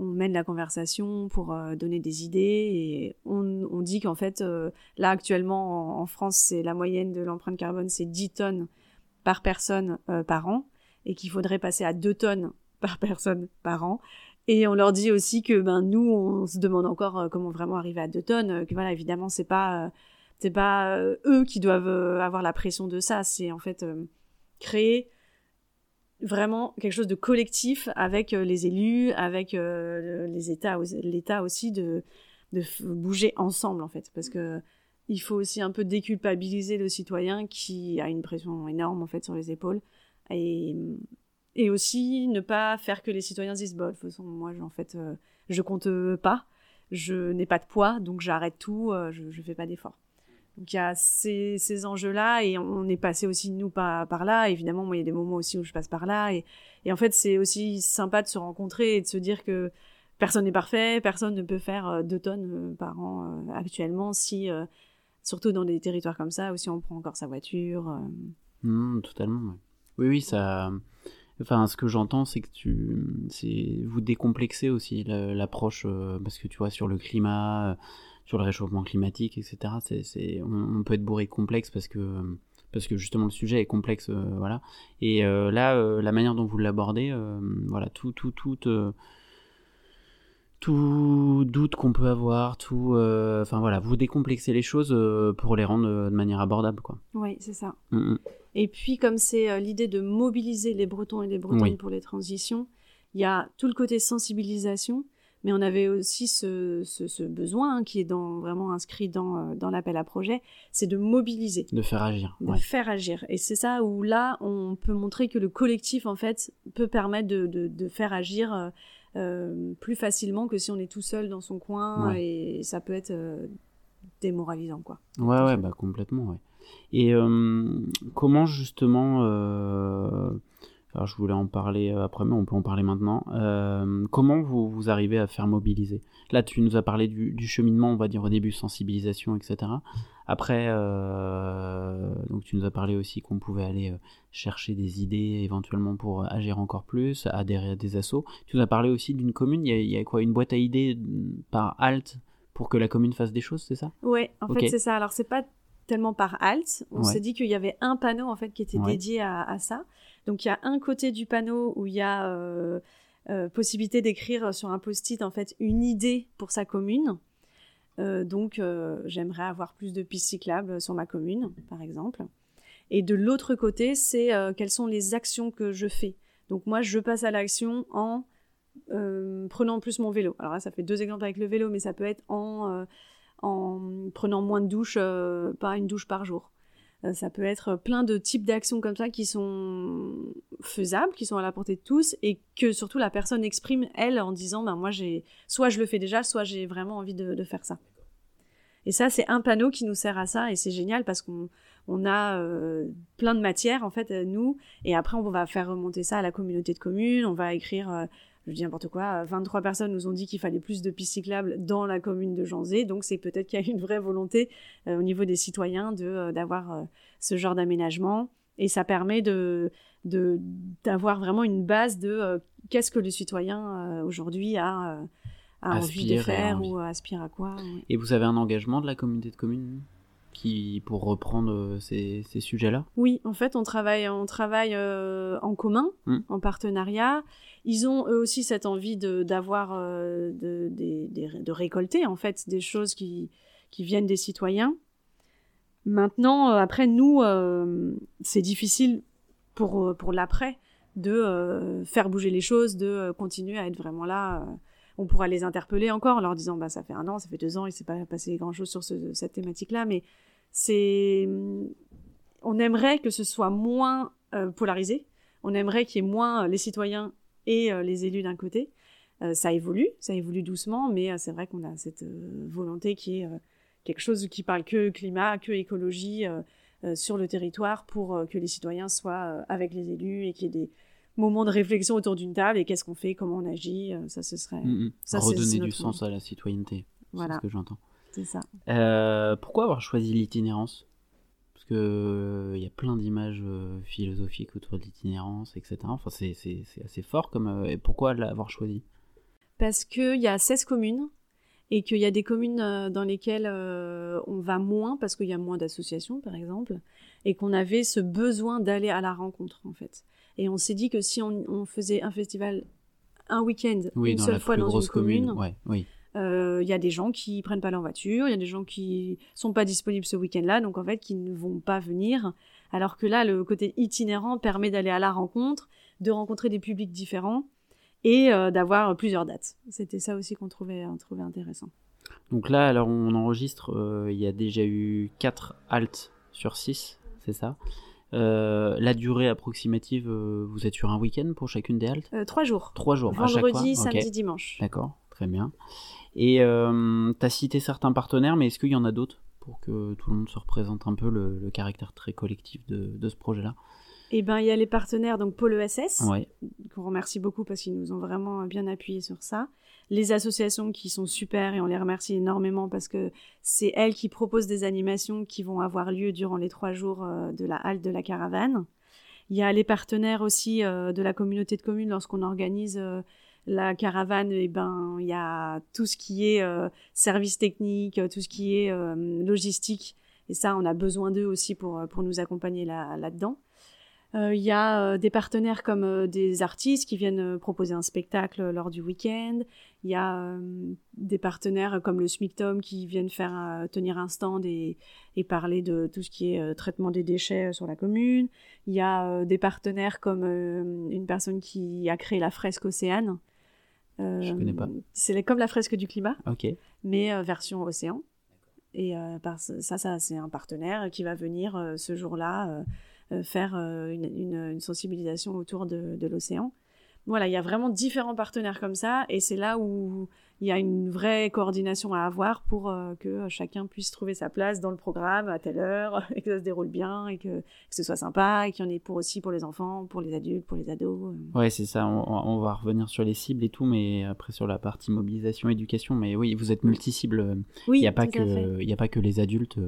mène la conversation pour euh, donner des idées. Et on, dit qu'en fait, euh, là, actuellement, en, France, c'est la moyenne de l'empreinte carbone, c'est 10 tonnes par personne par an. Et qu'il faudrait passer à 2 tonnes par personne par an. Et on leur dit aussi que ben, nous, on se demande encore comment vraiment arriver à 2 tonnes. Que voilà, évidemment, c'est pas c'est pas euh, eux qui doivent euh, avoir la pression de ça, c'est en fait euh, créer vraiment quelque chose de collectif avec les élus, avec les États, l'État aussi de, bouger ensemble en fait, parce que il faut aussi un peu déculpabiliser le citoyen qui a une pression énorme en fait sur les épaules et, aussi ne pas faire que les citoyens disent bon de toute façon moi en fait je compte pas, je n'ai pas de poids donc j'arrête tout, je, je fais pas d'effort. Donc il y a ces, ces enjeux-là et on est passé aussi nous par, par là. Évidemment, moi il y a des moments aussi où je passe par là et, et en fait c'est aussi sympa de se rencontrer et de se dire que personne n'est parfait, personne ne peut faire euh, deux tonnes euh, par an euh, actuellement si surtout dans des territoires comme ça ou si on prend encore sa voiture. Mmh, totalement. Oui oui ça. Enfin, ce que j'entends, c'est que tu, vous décomplexez aussi l'approche parce que tu vois sur le climat, sur le réchauffement climatique, etc. C'est, on, peut être bourré complexe parce que parce que justement le sujet est complexe, euh, voilà. Et euh, là, euh, la manière dont vous l'abordez, voilà, tout, tout, tout, tout doute qu'on peut avoir, tout, enfin voilà, vous décomplexez les choses pour les rendre de manière abordable, quoi. Oui, c'est ça. Mm, mm. Et puis comme c'est l'idée de mobiliser les Bretons et les Bretonnes pour les transitions, il y a tout le côté sensibilisation mais on avait aussi ce, ce, besoin hein, qui est dans, vraiment inscrit dans, euh, dans l'appel à projet, c'est de mobiliser. De faire agir. De faire agir. Et c'est ça où là, on peut montrer que le collectif, en fait, peut permettre de, de, faire agir euh, euh, plus facilement que si on est tout seul dans son coin et ça peut être démoralisant, quoi. Ouais, ouais, bah complètement, ouais. Et comment justement alors je voulais en parler euh, après, mais on peut en parler maintenant. Euh, comment vous, vous arrivez à faire mobiliser? Là, tu nous as parlé du, cheminement, on va dire au début, sensibilisation, etc. Après, euh, donc tu nous as parlé aussi qu'on pouvait aller chercher des idées éventuellement pour agir encore plus, adhérer à des assos. Tu nous as parlé aussi d'une commune, il y, a, quoi? Une boîte à idées par halt pour que la commune fasse des choses, c'est ça? Oui, en fait c'est ça. Alors c'est pas tellement par halt. On s'est dit qu'il y avait un panneau en fait qui était dédié à, ça. Donc il y a un côté du panneau où il y a euh, euh, possibilité d'écrire sur un post-it en fait une idée pour sa commune. Euh, donc j'aimerais avoir plus de pistes cyclables sur ma commune, par exemple. Et de l'autre côté, c'est quelles sont les actions que je fais. Donc moi, je passe à l'action en prenant plus mon vélo. Alors ça fait deux exemples avec le vélo, mais ça peut être en en prenant moins de douches, pas une douche par jour. Euh, ça peut être plein de types d'actions comme ça qui sont faisables, qui sont à la portée de tous, et que surtout la personne exprime, elle, en disant, ben moi, j'ai, soit je le fais déjà, soit j'ai vraiment envie de, faire ça. Et ça, c'est un panneau qui nous sert à ça, et c'est génial parce qu'on on a euh, plein de matières, en fait, nous, et après, on va faire remonter ça à la communauté de communes, on va écrire euh, je dis n'importe quoi, 23 personnes nous ont dit qu'il fallait plus de pistes cyclables dans la commune de Janzé, donc c'est peut-être qu'il y a une vraie volonté euh, au niveau des citoyens de euh, d'avoir euh, ce genre d'aménagement. Et ça permet de d'avoir vraiment une base de qu'est-ce que le citoyen aujourd'hui a, a envie de faire ou aspire à quoi. Et vous avez un engagement de la communauté de communes qui, pour reprendre ces, ces sujets-là? Oui, en fait, on travaille, on travaille en commun, mmh. en partenariat. Ils ont eux aussi cette envie d'avoir de, de, de, récolter en fait des choses qui, qui viennent des citoyens. Maintenant, après, nous, c'est difficile pour, euh, pour l'après, de euh, faire bouger les choses, de euh, continuer à être vraiment là. on pourra les interpeller encore en leur disant bah ça fait un an, ça fait deux ans, il s'est pas passé grand chose sur cette thématique-là, mais c'est on aimerait que ce soit moins polarisé. On aimerait qu'il y ait moins les citoyens et les élus d'un côté. ça évolue, ça évolue doucement, mais c'est vrai qu'on a cette volonté qui est quelque chose qui parle que climat, que écologie, euh, sur le territoire pour euh, que les citoyens soient euh, avec les élus et qu'il y ait des moments de réflexion autour d'une table et qu'est-ce qu'on fait, comment on agit, ça ce serait... Mm, mm. Ça, Redonner du sens à la citoyenneté, voilà. c'est ce que j'entends. C'est ça. pourquoi avoir choisi l'itinérance? Qu'il il y a plein d'images philosophiques autour de l'itinérance, etc. Enfin, c'est assez fort comme... et pourquoi l'avoir choisi? Parce qu'il y a 16 communes et qu'il y a des communes euh, dans lesquelles euh, on va moins parce qu'il y a moins d'associations, par exemple, et qu'on avait ce besoin d'aller à la rencontre, en fait. Et on s'est dit que si on, faisait un festival un week-end, une seule fois dans une commune, euh, il y a des gens qui prennent pas leur voiture, il y a des gens qui sont pas disponibles ce week-end-là, donc en fait qui ne vont pas venir. Alors que là, le côté itinérant permet d'aller à la rencontre, de rencontrer des publics différents et euh, d'avoir plusieurs dates. C'était ça aussi qu'on trouvait, trouvait intéressant. Donc là, alors on enregistre, euh, il y a déjà eu 4 haltes sur 6, c'est ça euh, la durée approximative, vous êtes sur un week-end pour chacune des haltes Trois jours. Trois jours. Vendredi, samedi, dimanche. D'accord, très bien. Et tu as cité certains partenaires, mais est-ce qu'il y en a d'autres pour que tout le monde se représente un peu le, caractère très collectif de, de ce projet-là? Eh ben, il y a les partenaires, donc Pôle ESS, qu'on remercie beaucoup parce qu'ils nous ont vraiment bien appuyé sur ça. Les associations qui sont super et on les remercie énormément parce que c'est elles qui proposent des animations qui vont avoir lieu durant les trois jours euh, de la halte de la caravane. Il y a les partenaires aussi euh, de la communauté de communes lorsqu'on organise euh, la caravane, eh ben il y a tout ce qui est service technique, tout ce qui est logistique. Et ça, on a besoin d'eux aussi pour, pour nous accompagner là-dedans. Euh, il y a euh, des partenaires comme euh, des artistes qui viennent proposer un spectacle lors du week-end. Il y a des partenaires comme le SMICTOM qui viennent faire tenir un stand et, et, parler de tout ce qui est traitement des déchets sur la commune. Il y a des partenaires comme une personne qui a créé la fresque Océane. Je connais pas. C'est comme la fresque du climat, mais version océan. Et ça, ça c'est un partenaire qui va venir ce jour-là euh, faire euh, une, sensibilisation autour de, l'océan. Voilà, il y a vraiment différents partenaires comme ça, et c'est là où il y a une vraie coordination à avoir pour euh, que chacun puisse trouver sa place dans le programme à telle heure, et que ça se déroule bien, et que, ce soit sympa, et qu'il y en ait pour aussi pour les enfants, pour les adultes, pour les ados. Ouais, c'est ça, on, va revenir sur les cibles et tout, mais après sur la partie mobilisation, éducation, mais oui, vous êtes multi-cibles. Oui, il n'y a, pas que, a pas que les adultes.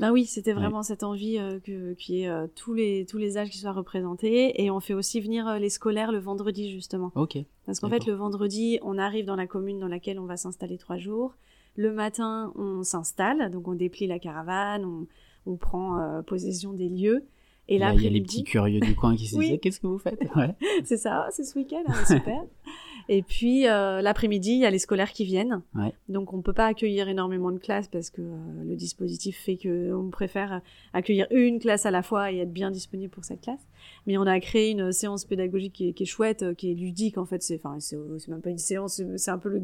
Ah oui, c'était vraiment cette envie euh, que qu'il y ait euh, tous les tous les âges qui soient représentés et on fait aussi venir euh, les scolaires le vendredi justement. Ok. Parce qu'en fait le vendredi on arrive dans la commune dans laquelle on va s'installer trois jours. Le matin on s'installe donc on déplie la caravane, on, on prend possession des lieux. Et là, il y a les petits curieux du coin qui se disent qu'est-ce que vous faites? Ouais. C'est ça, c'est ce week-end, hein, super. Et puis euh, l'après-midi, il y a les scolaires qui viennent. Donc on peut pas accueillir énormément de classes parce que euh, le dispositif fait que on préfère accueillir une classe à la fois et être bien disponible pour cette classe. Mais on a créé une séance pédagogique qui est, qui est chouette, euh, qui est ludique en fait. C'est enfin c'est même pas une séance, c'est un peu le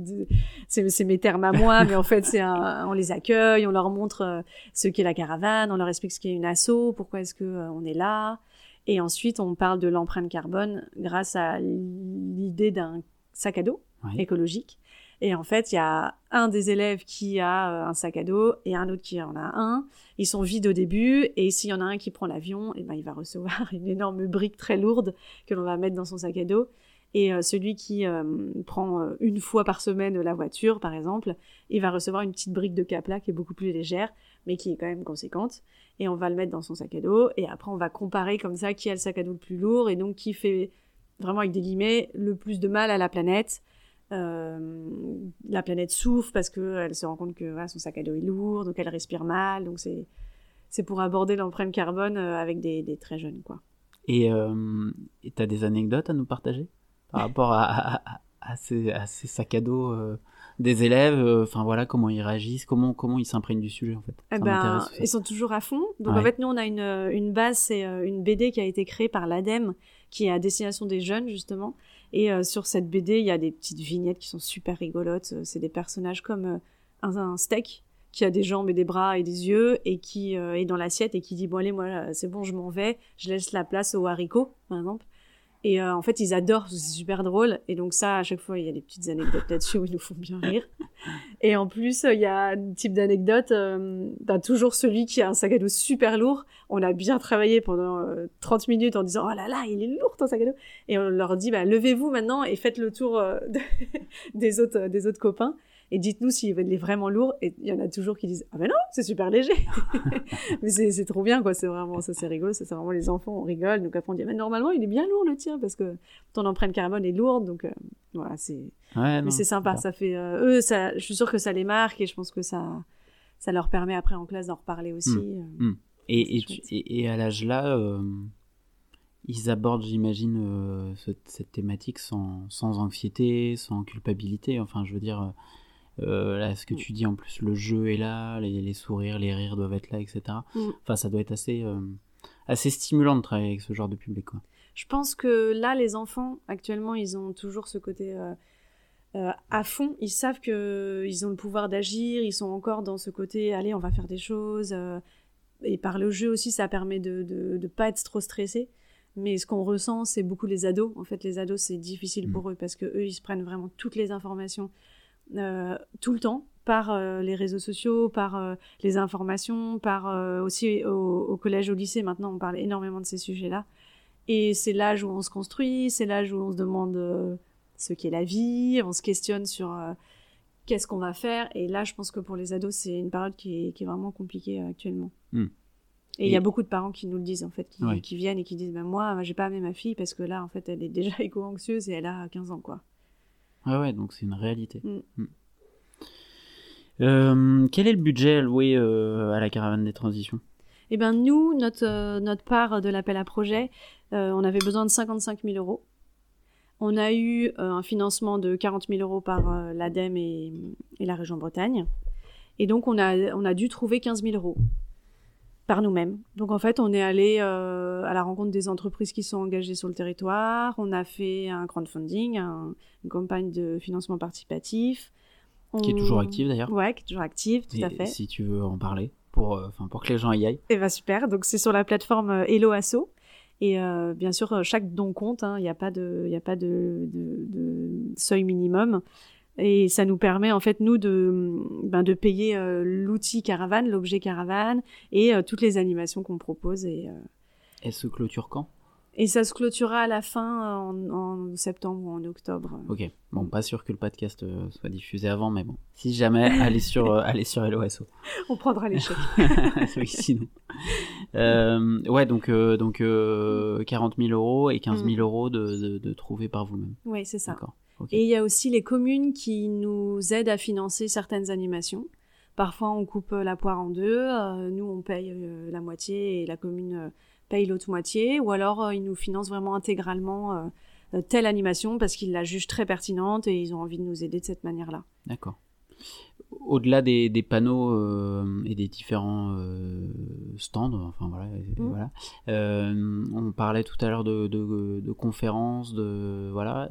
c'est mes termes à moi, mais en fait c'est on les accueille, on leur montre ce qu'est la caravane, on leur explique ce qu'est une asso, pourquoi est-ce que on est là. Et ensuite, on parle de l'empreinte carbone grâce à l'idée d'un sac à dos écologique. Et en fait, il y a un des élèves qui a euh, un sac à dos et un autre qui en a un. Ils sont vides au début et s'il y en a un qui prend l'avion, et eh ben il va recevoir une énorme brique très lourde que l'on va mettre dans son sac à dos. Et celui qui prend une fois par semaine la voiture, par exemple, il va recevoir une petite brique de Capla qui est beaucoup plus légère, mais qui est quand même conséquente. Et on va le mettre dans son sac à dos. Et après, on va comparer comme ça qui a le sac à dos le plus lourd et donc qui fait vraiment avec des guillemets le plus de mal à la planète. la planète souffre parce qu'elle se rend compte que son sac à dos est lourd, donc elle respire mal. Donc c'est c'est pour aborder l'empreinte carbone avec des, des, très jeunes quoi. Et tu as des anecdotes à nous partager par rapport à, à, ces, à, ces, sacs à dos euh, des élèves euh, Enfin voilà, comment ils réagissent, comment, comment ils s'imprègnent du sujet en fait eh ben, Ils sont toujours à fond. Donc en fait, nous on a une, une base, c'est euh, une BD qui a été créée par l'ADEME, qui est à destination des jeunes justement. Et sur cette BD, il y a des petites vignettes qui sont super rigolotes. C'est des personnages comme un, un steak qui a des jambes et des bras et des yeux et qui est dans l'assiette et qui dit bon allez moi c'est bon je m'en vais je laisse la place aux haricots par exemple et euh, en fait, ils adorent, c'est super drôle. Et donc ça, à chaque fois, il y a des petites anecdotes là-dessus où ils nous font bien rire. Et en plus, il y a un type d'anecdote, euh, bah, toujours celui qui a un sac à dos super lourd. On a bien travaillé pendant 30 euh, minutes en disant, oh là là, il est lourd ton sac à dos. Et on leur dit, bah, levez-vous maintenant et faites le tour des, autres, des autres copains et dites-nous s'il est vraiment lourd. Et il y en a toujours qui disent Ah ben non, c'est super léger. mais c'est trop bien, quoi. C'est vraiment, ça c'est rigolo. C'est vraiment les enfants, on rigole. Donc après on dit Mais normalement, il est bien lourd le tien parce que ton empreinte carbone est lourde. Donc euh, voilà, c'est. mais c'est sympa. Ça fait. Euh, eux, ça, je suis sûre que ça les marque et je pense que ça, ça leur permet après en classe d'en reparler aussi. Mmh. Euh, mmh. Et, et, et, à l'âge là, ils abordent, j'imagine, cette, thématique sans, sans anxiété, sans culpabilité. Enfin, je veux dire là, ce que tu dis en plus, le jeu est là, les, sourires, les rires doivent être là, etc. Mm. Enfin, ça doit être assez, euh, assez stimulant de travailler avec ce genre de public. Quoi. Je pense que là, les enfants, actuellement, ils ont toujours ce côté euh, à fond. Ils savent qu'ils ont le pouvoir d'agir, ils sont encore dans ce côté, allez, on va faire des choses. et par le jeu aussi, ça permet de ne pas être trop stressé. Mais ce qu'on ressent, c'est beaucoup les ados. En fait, les ados, c'est difficile mm. pour eux parce que eux, ils se prennent vraiment toutes les informations euh, tout le temps par euh, les réseaux sociaux, par euh, les informations, par aussi au, collège, au lycée. Maintenant, on parle énormément de ces sujets-là. Et c'est l'âge où on se construit, c'est l'âge où on se demande ce qu'est la vie, on se questionne sur qu'est-ce qu'on va faire. Et là, je pense que pour les ados, c'est une période qui est, vraiment compliquée actuellement. Hmm. Et il y a beaucoup de parents qui nous le disent, en fait, qui, viennent et qui disent bah, Moi, j'ai pas aimé ma fille parce que là, en fait, elle est déjà éco-anxieuse et elle a 15 ans, quoi. Ouais, ouais, donc c'est une réalité. Mm. Mm. Euh, quel est le budget alloué euh, à la caravane des transitions? Eh bien, nous, notre, euh, notre part de l'appel à projet, on avait besoin de 55 000 euros. On a eu un financement de 40 000 euros par l'ADEME et, et, la région Bretagne. Et donc, on a, on a dû trouver 15 000 euros par nous-mêmes. Donc en fait, on est allé euh, à la rencontre des entreprises qui sont engagées sur le territoire. On a fait un crowdfunding, une campagne de financement participatif. Qui est toujours active d'ailleurs. Ouais, qui est toujours active, tout à fait. Si tu veux en parler pour, euh, pour que les gens y aillent. Et eh ben super. Donc c'est sur la plateforme euh, Hello Asso. Et bien sûr, chaque don compte. Hein. Il n'y a pas de, il a pas de, de seuil minimum. Et ça nous permet en fait nous de, ben, payer euh, l'outil caravane, l'objet caravane et euh, toutes les animations qu'on propose. Et, euh, Elle se clôture quand? Et ça se clôturera à la fin en, septembre ou en octobre. Ok, bon, pas sûr que le podcast soit diffusé avant, mais bon, si jamais, allez sur, allez sur LOSO. On prendra les chèques. oui, sinon. ouais, donc, donc 40 000 euros et 15 000 mm. euros de, de, de trouver par vous-même. Oui, c'est ça. D'accord. Et il y a aussi les communes qui nous aident à financer certaines animations. Parfois, on coupe la poire en deux. Euh, nous, on paye euh, la moitié et la commune euh, paye l'autre moitié. Ou alors, ils nous financent vraiment intégralement telle animation parce qu'ils la jugent très pertinente et ils ont envie de nous aider de cette manière-là. D'accord au-delà des, panneaux euh, et des différents euh, stands, enfin voilà, mmh. voilà euh, on parlait tout à l'heure de, conférences, de voilà.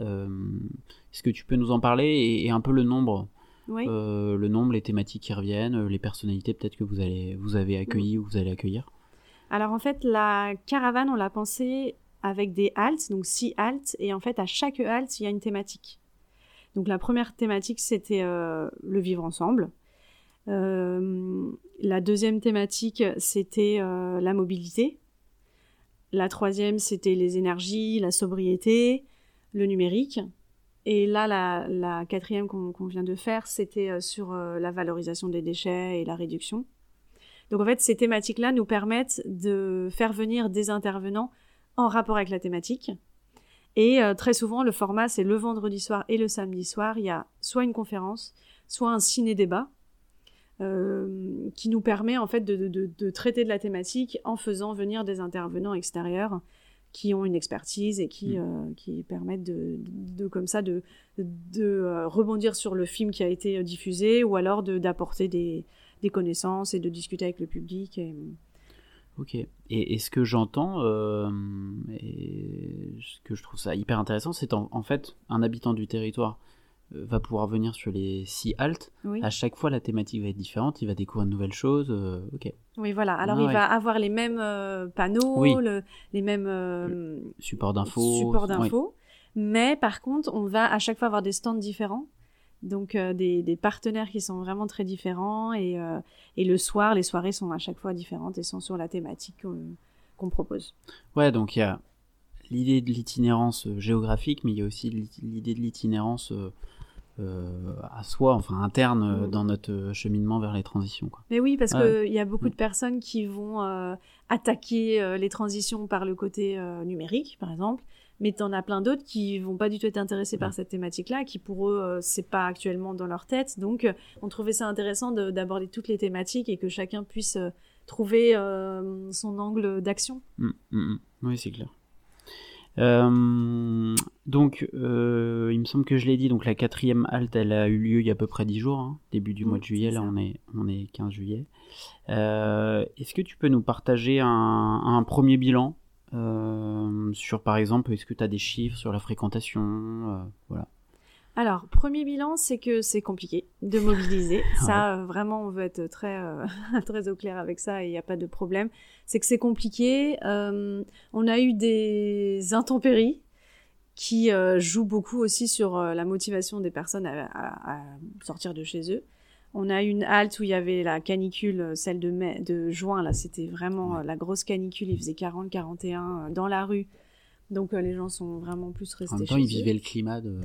Est-ce que tu peux nous en parler et, un peu le nombre, le nombre, les thématiques qui reviennent, les personnalités peut-être que vous allez, vous avez accueilli ou vous allez accueillir? Alors en fait, la caravane, on l'a pensée avec des haltes, donc six haltes, et en fait à chaque halte, il y a une thématique. Donc la première thématique, c'était euh, le vivre ensemble. Euh, la deuxième thématique, c'était euh, la mobilité. La troisième, c'était les énergies, la sobriété. le numérique. Et là, la, quatrième qu'on vient de faire, c'était sur la valorisation des déchets et la réduction. Donc en fait, ces thématiques-là nous permettent de faire venir des intervenants en rapport avec la thématique. Et euh, très souvent, le format, c'est le vendredi soir et le samedi soir. Il y a soit une conférence, soit un ciné-débat euh, qui nous permet en fait de, traiter de la thématique en faisant venir des intervenants extérieurs qui ont une expertise et qui, mm. euh, qui permettent de, comme ça de, de rebondir sur le film qui a été diffusé ou alors d'apporter des, des connaissances et de discuter avec le public. Et... Ok. Et, ce que j'entends, euh, et ce que je trouve ça hyper intéressant, c'est en, fait un habitant du territoire euh, va pouvoir venir sur les six haltes. À chaque fois, la thématique va être différente. Il va découvrir de nouvelles choses. Euh, ok. Oui, voilà. Alors, ah il va avoir les mêmes panneaux, les mêmes supports d'infos. Supports d'infos. Mais par contre, on va à chaque fois avoir des stands différents. Donc euh, des, partenaires qui sont vraiment très différents euh, et, le soir, les soirées sont à chaque fois différentes et sont sur la thématique qu'on propose. Ouais, donc il y a l'idée de l'itinérance euh, géographique, mais il y a aussi l'idée de l'itinérance à soi, enfin interne mm. dans notre cheminement vers les transitions. Mais oui, parce qu'il y a beaucoup de personnes qui vont attaquer les transitions par le côté numérique, par exemple, mais tu en as plein d'autres qui vont pas du tout être intéressés par cette thématique-là, qui pour eux, euh, c'est pas actuellement dans leur tête. Donc, euh, on trouvait ça intéressant d'aborder toutes les thématiques et que chacun puisse euh, trouver son angle d'action. Mmh, mmh, mmh. Oui, c'est clair. donc, il me semble que je l'ai dit, donc la quatrième halte, elle a eu lieu il y a à peu près 10 jours, hein, début du mois de juillet, là on est, on est 15 juillet. Est-ce que tu peux nous partager un, un premier bilan euh, sur par exemple, est-ce que tu as des chiffres sur la fréquentation euh, Voilà. Alors, premier bilan, c'est que c'est compliqué de mobiliser. ça, euh, vraiment, on veut être très, très au clair avec ça et il n'y a pas de problème. C'est que c'est compliqué. on a eu des intempéries qui jouent beaucoup aussi sur la motivation des personnes à, sortir de chez eux. On a une halte où il y avait la canicule, euh, celle de, mai, de juin, là, c'était vraiment euh, la grosse canicule, il faisait 40, 41 euh, dans la rue. Donc les gens sont vraiment plus restés En même temps, ils vivaient le climat de...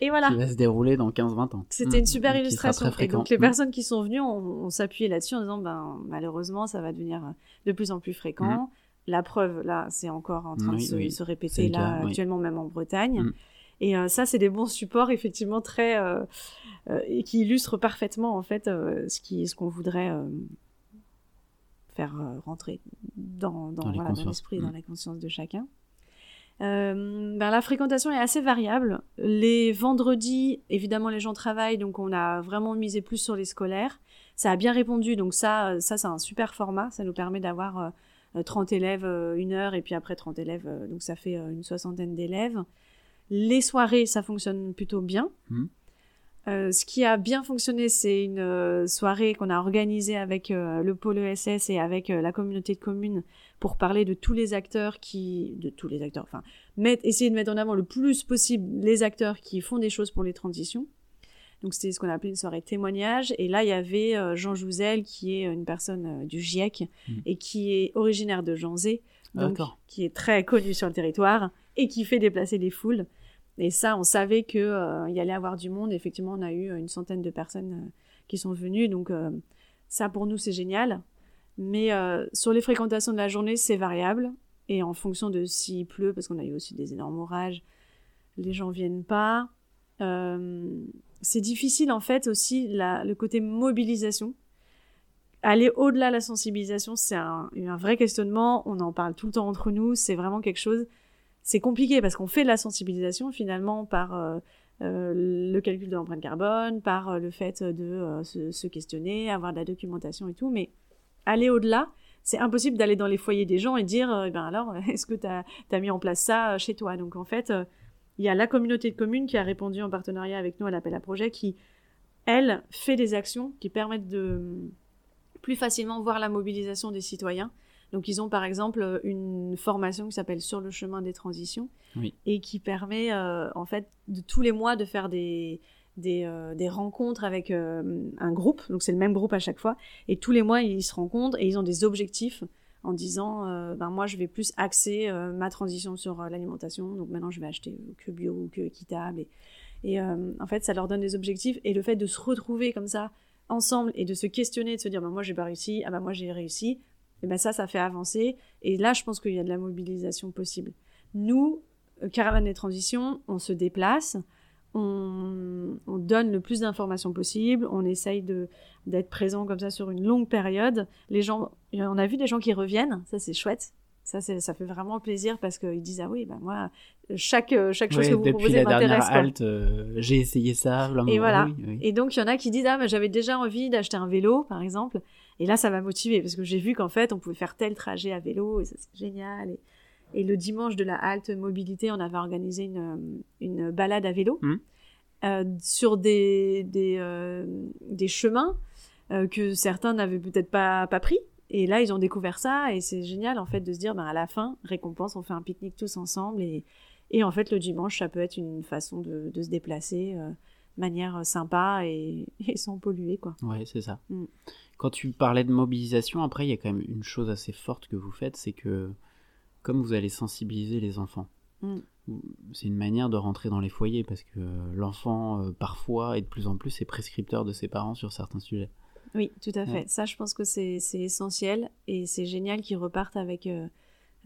Et voilà. qui va se dérouler dans 20-20 ans. C'était une mmh. super illustration. Et donc les mmh. personnes qui sont venues, on, s'appuyait là-dessus en disant, ben, malheureusement, ça va devenir de plus en plus fréquent. Mmh. La preuve, là, c'est encore en train de se, répéter, là, actuellement, même en Bretagne. Et ça, c'est des bons supports, effectivement, très euh, et qui illustre parfaitement en fait euh, ce qui ce qu'on voudrait euh, faire rentrer dans, dans, l'esprit, dans mm. la conscience de chacun. ben, la fréquentation est assez variable. Les vendredis, évidemment, les gens travaillent, donc on a vraiment misé plus sur les scolaires. Ça a bien répondu, donc ça, ça c'est un super format. Ça nous permet d'avoir 30 élèves une heure et puis après 30 élèves, donc ça fait une soixantaine d'élèves. Les soirées, ça fonctionne plutôt bien. Mm. Euh, ce qui a bien fonctionné, c'est une euh, soirée qu'on a organisée avec euh, le pôle ESS et avec la communauté de communes pour parler de tous les acteurs qui, de tous les acteurs, enfin, essayer de mettre en avant le plus possible les acteurs qui font des choses pour les transitions. Donc c'était ce qu'on a appelé une soirée témoignage. Et là, il y avait Jean Jouzel, qui est une personne du GIEC mmh. et qui est originaire de Janzé, donc qui est très connu sur le territoire et qui fait déplacer les foules. Et ça, on savait qu'il euh, y allait avoir du monde. Effectivement, on a eu une centaine de personnes euh, qui sont venues. Donc, euh, ça, pour nous, c'est génial. Mais sur les fréquentations de la journée, c'est variable. Et en fonction de s'il pleut, parce qu'on a eu aussi des énormes orages, les gens viennent pas. c'est difficile, en fait, aussi le côté mobilisation. Aller au-delà de la sensibilisation, c'est un vrai questionnement. On en parle tout le temps entre nous. C'est vraiment quelque chose c'est compliqué parce qu'on fait de la sensibilisation finalement par euh, euh, le calcul de l'empreinte carbone, par euh, le fait de se, questionner, avoir de la documentation et tout, mais aller au-delà, c'est impossible d'aller dans les foyers des gens et dire, eh ben alors, est-ce que tu as, mis en place ça chez toi? Donc en fait, il y a la communauté de communes qui a répondu en partenariat avec nous à l'appel à projet, qui, elle, fait des actions qui permettent de plus facilement voir la mobilisation des citoyens donc ils ont par exemple une formation qui s'appelle Sur le chemin des transitions et qui permet euh, en fait de tous les mois de faire des, des, euh, rencontres avec euh, un groupe, donc c'est le même groupe à chaque fois, et tous les mois ils se rencontrent et ils ont des objectifs en disant ben moi je vais plus axer ma transition sur l'alimentation. Donc maintenant je vais acheter que bio ou que équitable. Et, et en fait ça leur donne des objectifs. Et le fait de se retrouver comme ça ensemble et de se questionner de se dire ben moi j'ai pas réussi. Ah ben moi j'ai réussi et ben ça ça fait avancer et là je pense qu'il y a de la mobilisation possible nous caravane des transitions on se déplace on, donne le plus d'informations possible, on essaye de d'être présent comme ça sur une longue période. Les gens, on a vu des gens qui reviennent, ça c'est chouette. Ça, ça fait vraiment plaisir parce qu'ils disent ah oui ben moi chaque chaque chose que vous proposez m'intéresse. halte, euh, j'ai essayé ça. et voilà. Et donc il y en a qui disent ah mais j'avais déjà envie d'acheter un vélo par exemple. Et là ça m'a motivé parce que j'ai vu qu'en fait on pouvait faire tel trajet à vélo et ça c'est génial. Et, et le dimanche de la halte mobilité, on avait organisé une, une balade à vélo mmh. euh, sur des, des, euh, des chemins euh, que certains n'avaient peut-être pas, pas pris. Et là, ils ont découvert ça et c'est génial en fait de se dire, ben, à la fin, récompense, on fait un pique-nique tous ensemble et, et en fait, le dimanche, ça peut être une façon de, de se déplacer de manière sympa et, et, sans polluer. quoi. Ouais, c'est ça. Mmh. Quand tu parlais de mobilisation, après, il y a quand même une chose assez forte que vous faites, c'est que comme vous allez sensibiliser les enfants. Mm. C'est une manière de rentrer dans les foyers parce que l'enfant, euh, parfois et de plus en plus, est prescripteur de ses parents sur certains sujets. Oui, tout à fait. Ça, je pense que c'est essentiel et c'est génial qu'ils repartent avec euh,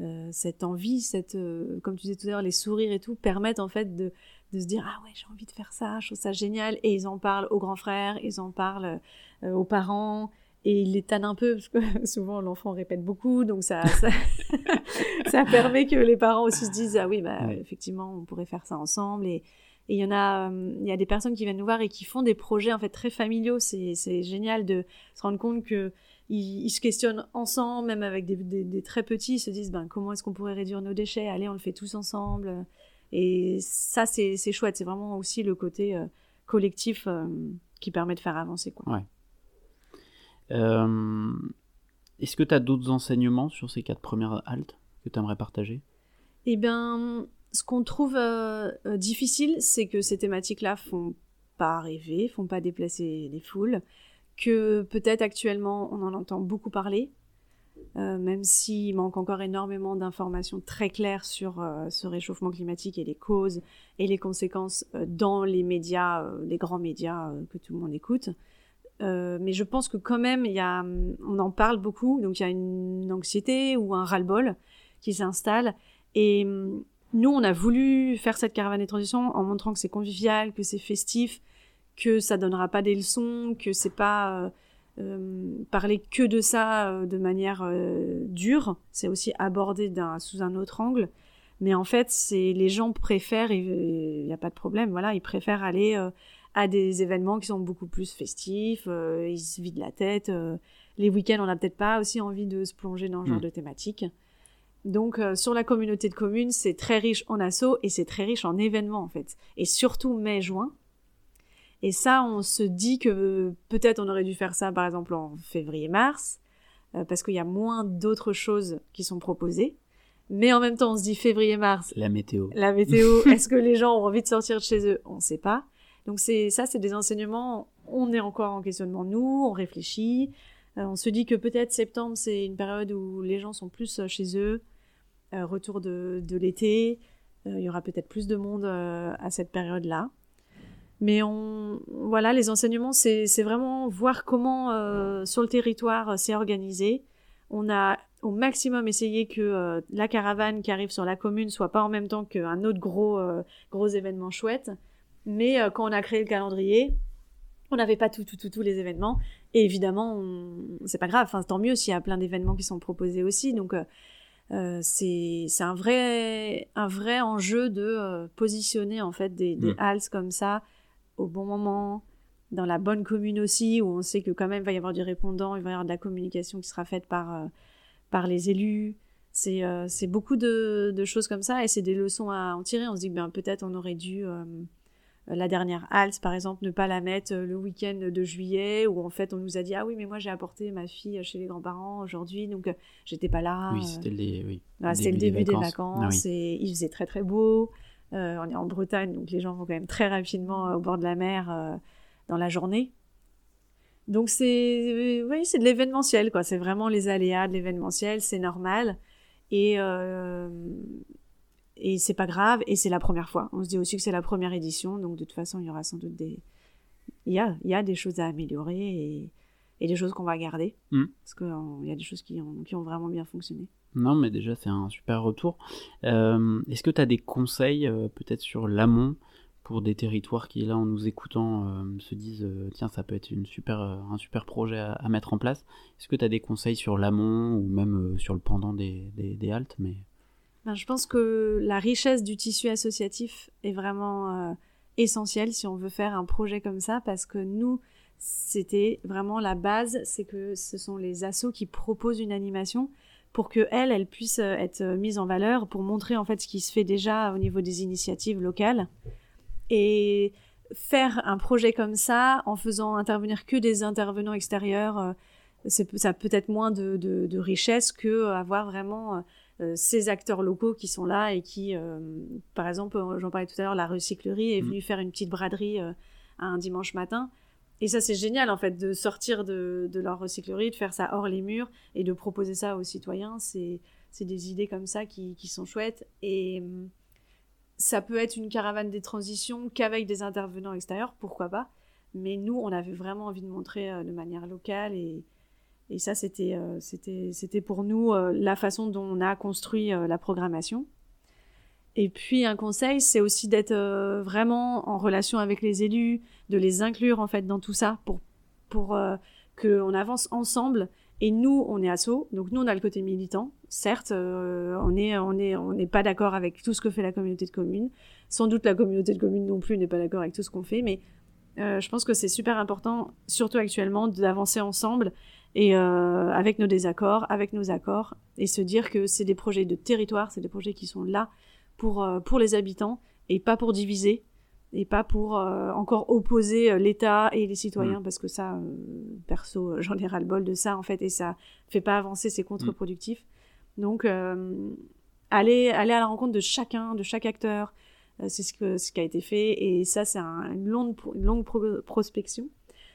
euh, cette envie, cette, comme tu disais tout à l'heure, les sourires et tout permettent en fait de, de se dire ah ouais j'ai envie de faire ça, je trouve ça génial et ils en parlent aux grands frères, ils en parlent aux parents et il les tanne un peu parce que souvent l'enfant répète beaucoup donc ça ça, permet que les parents aussi se disent ah oui bah effectivement on pourrait faire ça ensemble. Et il y en a euh, il y a des personnes qui viennent nous voir et qui font des projets en fait très familiaux. C'est génial de se rendre compte que ils, se questionnent ensemble même avec des, des, très petits ils se disent ben comment est-ce qu'on pourrait réduire nos déchets? Allez on le fait tous ensemble. Et ça c'est c'est chouette. C'est vraiment aussi le côté euh, collectif euh, qui permet de faire avancer quoi. Ouais. Euh, est-ce que tu as d'autres enseignements sur ces quatre premières haltes que tu aimerais partager? Eh bien, ce qu'on trouve euh, euh, difficile, c'est que ces thématiques-là font pas rêver, font pas déplacer les foules, que peut-être actuellement on en entend beaucoup parler, même s'il manque encore énormément d'informations très claires sur ce réchauffement climatique et les causes et les conséquences dans les médias, les grands médias que tout le monde écoute. Euh, mais je pense que quand même, y a, on en parle beaucoup, donc il y a une anxiété ou un ras-le-bol qui s'installe. Et hum, nous, on a voulu faire cette caravane des transitions en montrant que c'est convivial, que c'est festif, que ça donnera pas des leçons, que c'est pas euh, euh parler que de ça de manière dure. C'est aussi abordé sous un autre angle. Mais en fait, c'est les gens préfèrent, il n'y a pas de problème, voilà, ils préfèrent aller à des événements qui sont beaucoup plus festifs, euh, ils se vident la tête. Euh, les week-ends, on n'a peut-être pas aussi envie de se plonger dans ce genre mm. de thématique. Donc euh, sur la communauté de communes, c'est très riche en assos et c'est très riche en événements en fait. Et surtout mai-juin. Et ça, on se dit que peut-être on aurait dû faire ça par exemple en février-mars, parce qu'il y a moins d'autres choses qui sont proposées. Mais en même temps, on se dit février-mars. La météo. La météo. Est-ce que les gens ont envie de sortir de chez eux? On ne sait pas. Donc c'est ça, c'est des enseignements. On est encore en questionnement nous, on réfléchit. Euh, on se dit que peut-être septembre c'est une période où les gens sont plus euh, chez eux, euh, retour de, l'été. Il y aura peut-être plus de monde à cette période-là. Mais on, voilà, les enseignements, c'est vraiment voir comment sur le territoire c'est organisé. On a au maximum essayé que la caravane qui arrive sur la commune soit pas en même temps qu'un autre gros gros événement chouette. Mais euh, quand on a créé le calendrier, on n'avait pas tout, tout, tout, tous les événements. Et évidemment, c'est pas grave. Enfin, tant mieux s'il y a plein d'événements qui sont proposés aussi. Donc, euh, euh c'est un vrai, un vrai enjeu de euh, positionner en fait des, des mm. comme ça au bon moment, dans la bonne commune aussi, où on sait que quand même il va y avoir du répondant, il va y avoir de la communication qui sera faite par, par les élus. C'est beaucoup de, de, choses comme ça et c'est des leçons à en tirer. On se dit que ben, peut-être on aurait dû la dernière halte, par exemple, ne pas la mettre euh, le week-end de juillet, où en fait on nous a dit ah oui mais moi j'ai apporté ma fille chez les grands-parents aujourd'hui, donc euh, j'étais pas là. Oui, c'était le, oui, le début des vacances, et il faisait très très beau. on est en Bretagne, donc les gens vont quand même très rapidement au bord de la mer dans la journée. Donc c'est oui, c'est de l'événementiel quoi. C'est vraiment les aléas de l'événementiel, c'est normal et euh, et c'est pas grave et c'est la première fois. On se dit aussi que c'est la première édition, donc de toute façon il y aura sans doute des il y a il y a des choses à améliorer et, et des choses qu'on va garder Mm. parce qu'il y a des choses qui ont qui ont vraiment bien fonctionné. Non, mais déjà, c'est un super retour. Euh, Est-ce que tu as des conseils, euh, peut-être sur l'amont, pour des territoires qui, là, en nous écoutant, euh, se disent tiens, ça peut être une super, un super projet à, à mettre en place Est-ce que tu as des conseils sur l'amont ou même sur le pendant des, des, des haltes mais... Je pense que la richesse du tissu associatif est vraiment euh, essentielle si on veut faire un projet comme ça, parce que nous, c'était vraiment la base, c'est que ce sont les assos qui proposent une animation pour que elle, elle puisse euh, être mise en valeur, pour montrer en fait ce qui se fait déjà au niveau des initiatives locales. Et faire un projet comme ça, en faisant intervenir que des intervenants extérieurs, euh, ça peut-être moins de, de, richesse que euh, avoir vraiment euh, euh, ces acteurs locaux qui sont là et qui, euh, par exemple, euh, j'en parlais tout à l'heure, la recyclerie est Mhm. venue faire une petite braderie euh, un dimanche matin. Et ça, c'est génial, en fait, de sortir de, de leur recyclerie, de faire ça hors les murs et de proposer ça aux citoyens. C'est, des idées comme ça qui, qui sont chouettes. Et hum, ça peut être une caravane des transitions qu'avec des intervenants extérieurs, pourquoi pas. Mais nous, on avait vraiment envie de montrer euh, de manière locale et, et ça, c'était, euh, c'était, c'était pour nous euh, la façon dont on a construit euh, la programmation. Et puis un conseil, c'est aussi d'être vraiment en relation avec les élus, de les inclure en fait dans tout ça pour pour qu'on avance ensemble. Et nous, on est asso, donc nous on a le côté militant. Certes, on est on est on n'est pas d'accord avec tout ce que fait la communauté de communes. Sans doute la communauté de communes non plus n'est pas d'accord avec tout ce qu'on fait, mais je pense que c'est super important, surtout actuellement, d'avancer ensemble et euh, avec nos désaccords, avec nos accords, et se dire que c'est des projets de territoire, c'est des projets qui sont là pour, euh, pour les habitants et pas pour diviser et pas pour euh, encore opposer euh, l'État et les citoyens parce que ça, euh, perso, j'en ai ras le bol de ça en fait et ça fait pas avancer, c'est contre-productif. Donc, euh, aller, aller à la rencontre de chacun, de chaque acteur, euh, c'est ce, que, ce qui a été fait et ça, c'est un, une longue, une longue pro- prospection.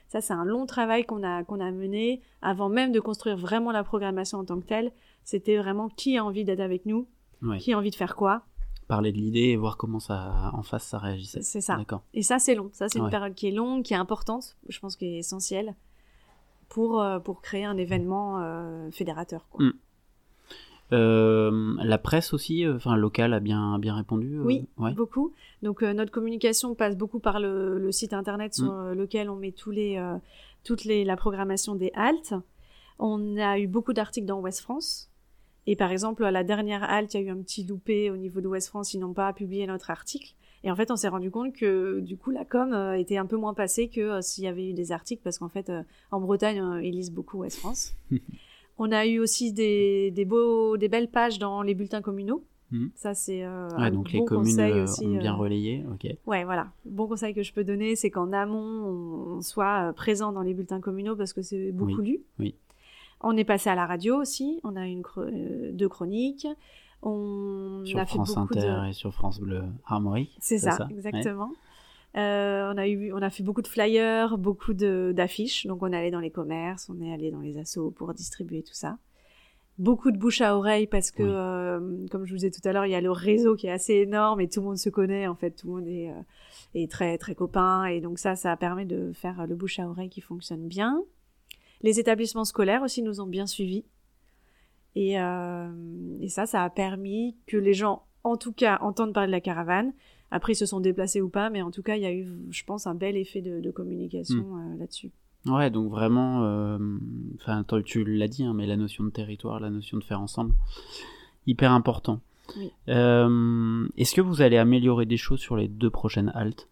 Ça, c'est un long travail qu'on a, qu'on a mené avant même de construire vraiment la programmation en tant que telle. C'était vraiment qui a envie d'être avec nous, Ouais. qui a envie de faire quoi. Parler de l'idée et voir comment ça, en face, ça réagissait. C'est ça. D'accord. Et ça, c'est long. Ça, c'est une Ouais. période qui est longue, qui est importante, je pense qui est essentielle pour, euh, pour créer un événement euh, fédérateur. Quoi. Mm. Euh, la presse aussi, euh, enfin locale, a bien, bien répondu. euh, Oui, ouais. beaucoup. Donc notre communication passe beaucoup par le, le site internet sur Mm. lequel on met tous les, toutes les, la programmation des haltes. On a eu beaucoup d'articles dans Ouest France. Et par exemple, à la dernière halte, il y a eu un petit loupé au niveau de Ouest France, ils n'ont pas publié notre article. Et en fait, on s'est rendu compte que du coup, la com euh, était un peu moins passée que euh, s'il y avait eu des articles, parce qu'en fait, euh, en Bretagne, ils lisent beaucoup Ouest France. on a eu aussi des, des, beaux, des belles pages dans les bulletins communaux. Mhm. Ça, c'est euh, Ouais, un donc les bon communes conseil euh, aussi, ont bien euh, relayé. Ok. Ouais, voilà. Bon conseil que je peux donner, c'est qu'en amont, on, on soit euh, présent dans les bulletins communaux parce que c'est beaucoup lu. oui. On est passé à la radio aussi. On a une deux chroniques. On Sur a fait France beaucoup Inter de. et sur France Bleu Armorique. C'est ça, ça, ouais. Euh, on a eu, on a fait beaucoup de flyers, beaucoup d'affiches. Donc on est allé dans les commerces, on est allé dans les assos pour distribuer tout ça. Beaucoup de bouche à oreille parce que, Oui. euh, comme je vous disais tout à l'heure, il y a le réseau qui est assez énorme et tout le monde se connaît. En fait, tout le monde est, euh, est très très copain et donc ça, ça permet de faire le bouche à oreille qui fonctionne bien. Les établissements scolaires aussi nous ont bien suivis et, et ça, ça a permis que les gens, en tout cas, entendent parler de la caravane. Après, ils se sont déplacés ou pas, mais en tout cas, il y a eu, je pense, un bel effet de, de communication Hmm. euh, là-dessus. Ouais, donc vraiment, euh, enfin, tu l'as dit, hein, mais la notion de territoire, la notion de faire ensemble, hyper important. Oui. Euh, Est-ce que vous allez améliorer des choses sur les deux prochaines haltes?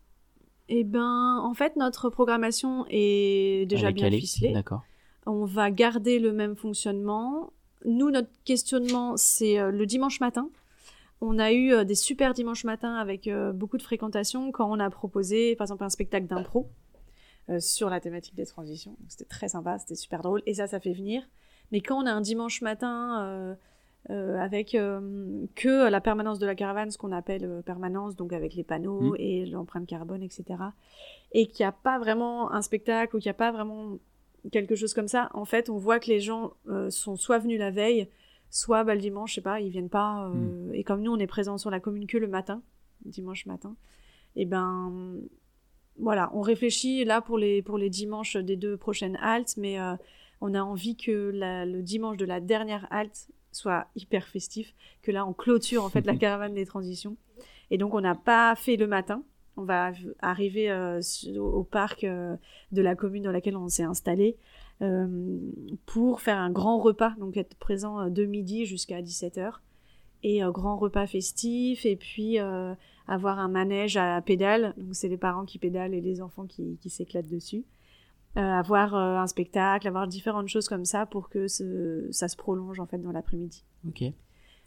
Eh ben, en fait, notre programmation est déjà Avec bien ficelée. D'accord. On va garder le même fonctionnement. Nous, notre questionnement, c'est le dimanche matin. On a eu euh, des super dimanches matins avec euh, beaucoup de fréquentation quand on a proposé, par exemple, un spectacle d'impro euh, sur la thématique des transitions. C'était très sympa, c'était super drôle, et ça, ça fait venir. Mais quand on a un dimanche matin euh, avec euh, que la permanence de la caravane, ce qu'on appelle euh, permanence, donc avec les panneaux Mm. et l'empreinte carbone, etc., et qu'il n'y a pas vraiment un spectacle ou qu'il n'y a pas vraiment quelque chose comme ça, en fait, on voit que les gens sont soit venus la veille, soit bah, le dimanche, je sais pas, ils viennent pas. Mm. Et comme nous, on est présents sur la commune que le matin, dimanche matin, et ben voilà, on réfléchit là pour les, pour les dimanches des deux prochaines haltes, mais on a envie que le dimanche de la dernière halte soit hyper festif, que là on clôture en fait la caravane des transitions. Et donc on n'a pas fait le matin. On va arriver euh, au parc euh, de la commune dans laquelle on s'est installé euh, pour faire un grand repas, donc être présent de midi jusqu'à 17h. Et un grand repas festif, et puis avoir un manège à pédale. Donc c'est les parents qui pédalent et les enfants qui s'éclatent dessus. Euh, avoir euh, un spectacle, avoir différentes choses comme ça pour que ça se prolonge en fait dans l'après-midi. Ok,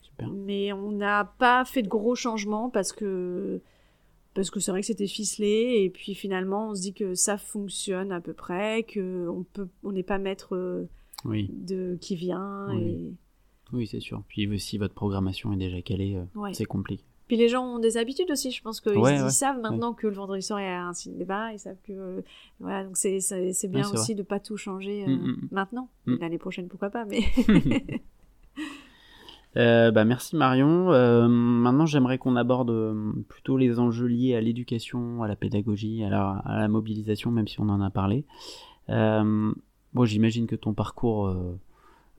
super. Mais on n'a pas fait de gros changements parce que parce que c'est vrai que c'était ficelé et puis finalement on se dit que ça fonctionne à peu près, que on peut on n'est pas maître euh, de qui vient oui. et oui c'est sûr. Puis si votre programmation est déjà calée, c'est compliqué. Puis les gens ont des habitudes aussi, je pense qu'ils savent maintenant que le vendredi soir il y a un cinéma, ils savent que voilà, donc c'est bien aussi de pas tout changer euh, mm, mm, mm. maintenant. L'année prochaine pourquoi pas, mais. Euh, bah, merci Marion. Euh, maintenant, j'aimerais qu'on aborde plutôt les enjeux liés à l'éducation, à la pédagogie, à la, mobilisation, même si on en a parlé. j'imagine que ton parcours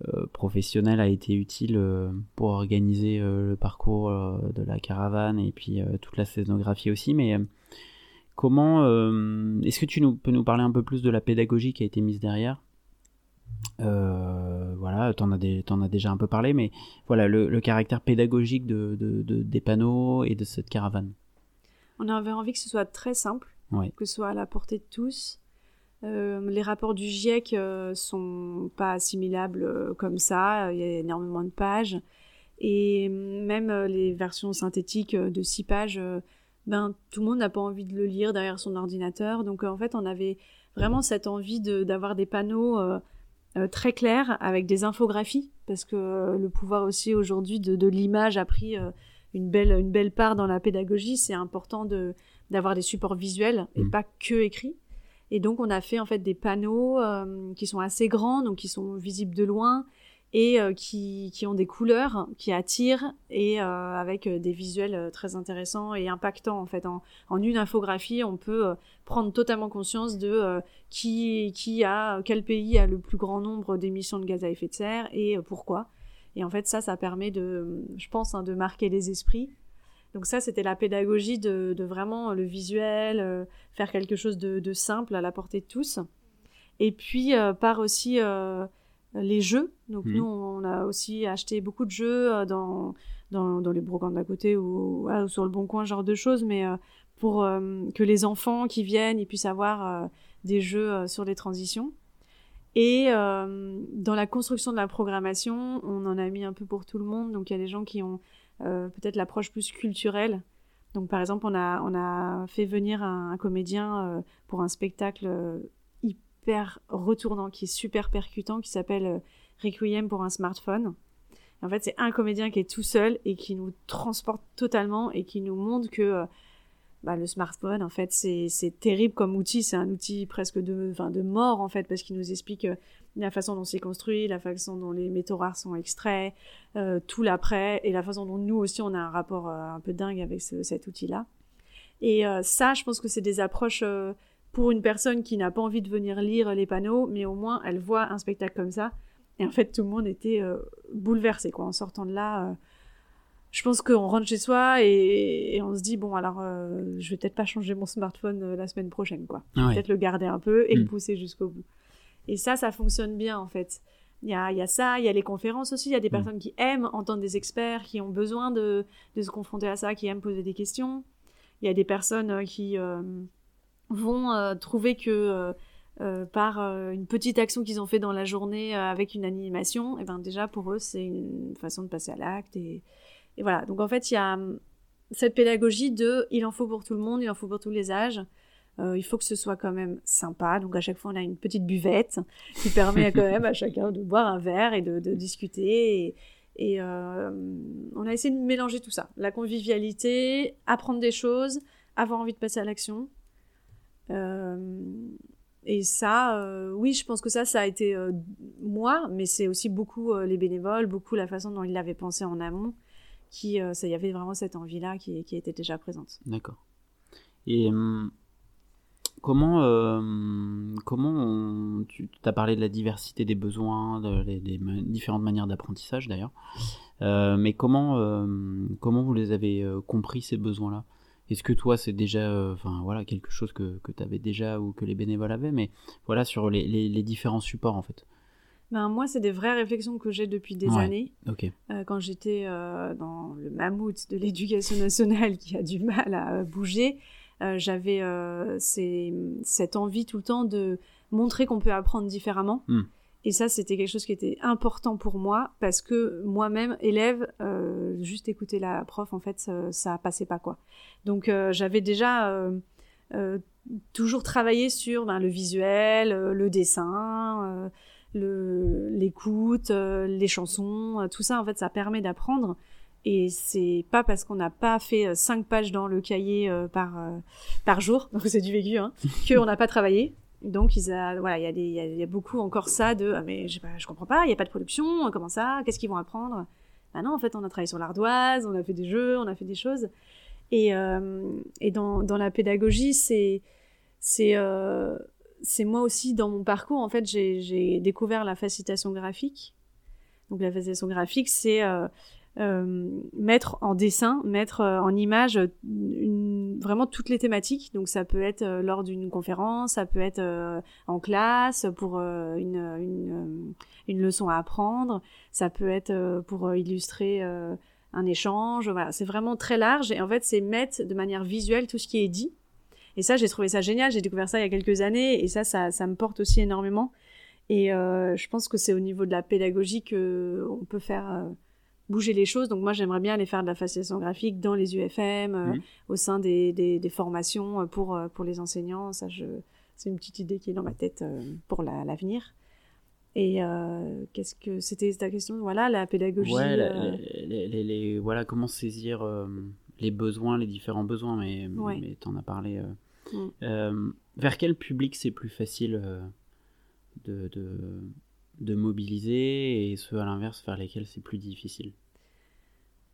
euh, professionnel a été utile euh, pour organiser euh, le parcours de la caravane et puis toute la scénographie aussi. Mais comment est-ce que tu nous, peux nous parler un peu plus de la pédagogie qui a été mise derrière? Voilà, t'en as, en as déjà un peu parlé, mais voilà le, caractère pédagogique de, des panneaux et de cette caravane. On avait envie que ce soit très simple, que ce soit à la portée de tous, euh, les rapports du GIEC euh, sont pas assimilables euh, comme ça, il y a énormément de pages. Et même les versions synthétiques de 6 pages, ben, tout le monde n'a pas envie de le lire derrière son ordinateur. Donc en fait, on avait vraiment cette envie d'avoir des panneaux très clairs avec des infographies, parce que le pouvoir aussi aujourd'hui de, de l'image a pris une, belle, une belle part dans la pédagogie. C'est important d'avoir des supports visuels et mmh. pas que écrits. Et donc on a fait en fait des panneaux euh, qui sont assez grands, donc qui sont visibles de loin et euh, qui, qui, ont des couleurs qui attirent et euh, avec des visuels très intéressants et impactants en fait. En, une infographie, on peut prendre totalement conscience de qui, qui a, quel pays a le plus grand nombre d'émissions de gaz à effet de serre et pourquoi. Et en fait ça, ça permet de, je pense, hein, de marquer les esprits donc ça, c'était la pédagogie de, vraiment le visuel, euh, faire quelque chose de, simple à la portée de tous. Et puis euh, par aussi euh, les jeux. Donc mmh. nous, on a aussi acheté beaucoup de jeux dans, dans, les brocantes d'à côté ou, sur le bon coin, genre de choses, mais pour que les enfants qui viennent, ils puissent avoir des jeux sur les transitions. Et dans la construction de la programmation, on en a mis un peu pour tout le monde. Donc il y a des gens qui ont euh, peut-être l'approche plus culturelle. Donc par exemple, on a, on a fait venir un, comédien euh, pour un spectacle euh, retournant, qui est super percutant, qui s'appelle Requiem pour un smartphone. en fait, c'est un comédien qui est tout seul et qui nous transporte totalement et qui nous montre que bah, le smartphone, en fait, c'est terrible comme outil. C'est un outil presque de, mort, en fait, parce qu'il nous explique la façon dont c'est construit, la façon dont les métaux rares sont extraits, euh, tout l'après, et la façon dont nous aussi on a un rapport euh, un peu dingue avec cet outil-là. Et euh, ça, je pense que c'est des approches pour une personne qui n'a pas envie de venir lire les panneaux, mais au moins elle voit un spectacle comme ça. Et en fait, tout le monde était bouleversé, quoi, en sortant de là. je pense qu'on rentre chez soi et, on se dit bon alors je vais peut-être pas changer mon smartphone la semaine prochaine quoi. Ah peut-être le garder un peu et le hmm. pousser jusqu'au bout. Et ça, ça fonctionne bien en fait. Il y a, y a, ça, il y a les conférences aussi, il y a des mm. personnes qui aiment entendre des experts, qui ont besoin de, de, se confronter à ça, qui aiment poser des questions. Il y a des personnes euh, qui euh, vont euh, trouver que par une petite action qu'ils ont fait dans la journée avec une animation, et eh ben déjà pour eux c'est une façon de passer à l'acte. Et, et, voilà, donc en fait il y a hum, cette pédagogie de il en faut pour tout le monde, il en faut pour tous les âges. Euh, il faut que ce soit quand même sympa. Donc à chaque fois, on a une petite buvette qui permet quand même à chacun de boire un verre et de, discuter. Et, euh, on a essayé de mélanger tout ça. La convivialité, apprendre des choses, avoir envie de passer à l'action. Euh, et ça, euh, oui, je pense que ça, ça a été euh, moi, mais c'est aussi beaucoup les bénévoles, beaucoup la façon dont ils l'avaient pensé en amont, qui, ça, y avait vraiment cette envie-là qui, était déjà présente. D'accord. Et comment, comment tu as parlé de la diversité des besoins, des différentes manières d'apprentissage d'ailleurs, mais comment, comment vous les avez compris ces besoins-là? Est-ce que toi, c'est déjà euh, voilà, quelque chose que, que tu avais déjà ou que les bénévoles avaient, mais voilà, sur les, les, différents supports en fait? Ben, Moi, c'est des vraies réflexions que j'ai depuis des années. Euh, quand j'étais euh, dans le mammouth de l'éducation nationale qui a du mal à bouger, j'avais cette envie tout le temps de montrer qu'on peut apprendre différemment. Hmm. Et ça, c'était quelque chose qui était important pour moi parce que moi-même, élève, euh, juste écouter la prof, en fait, ça, passait pas quoi. Donc euh, j'avais déjà euh, toujours travaillé sur ben, le visuel, le dessin, l'écoute, les chansons, tout ça. En fait, ça permet d'apprendre. Et c'est pas parce qu'on n'a pas fait cinq pages dans le cahier par par jour, donc c'est du vécu, hein, qu'on n'a pas travaillé. Donc, il voilà, il y, a il y, a beaucoup encore ça de ah, mais je, je comprends pas, il n'y a pas de production, comment ça, qu'est-ce qu'ils vont apprendre? Ah non, en fait, on a travaillé sur l'ardoise, on a fait des jeux, on a fait des choses. Et, euh, et dans, dans, la pédagogie, c'est euh, c'est moi aussi dans mon parcours en fait j'ai découvert la facilitation graphique. Donc la facilitation graphique, c'est euh, mettre en dessin, mettre euh, en image une, vraiment toutes les thématiques. Donc ça peut être euh, lors d'une conférence, ça peut être en classe pour une, une, une, leçon à apprendre, ça peut être pour illustrer un échange. Voilà, c'est vraiment très large et en fait c'est mettre de manière visuelle tout ce qui est dit. Et ça, j'ai trouvé ça génial. J'ai découvert ça il y a quelques années et ça, ça, ça me porte aussi énormément. Et je pense que c'est au niveau de la pédagogie que on peut faire bouger les choses. Donc moi, j'aimerais bien aller faire de la facilitation graphique dans les UFM, euh, mmh. au sein des, des, formations euh, pour, euh, pour les enseignants. Ça, je, c'est une petite idée qui est dans ma tête pour l'avenir. Et qu'est-ce que c'était ta question? Voilà, la pédagogie. Ouais, les, les, voilà, comment saisir les besoins, les différents besoins, mais, mais tu en as parlé. Mmh. vers quel public c'est plus facile de, de, de mobiliser et ceux à l'inverse vers lesquels c'est plus difficile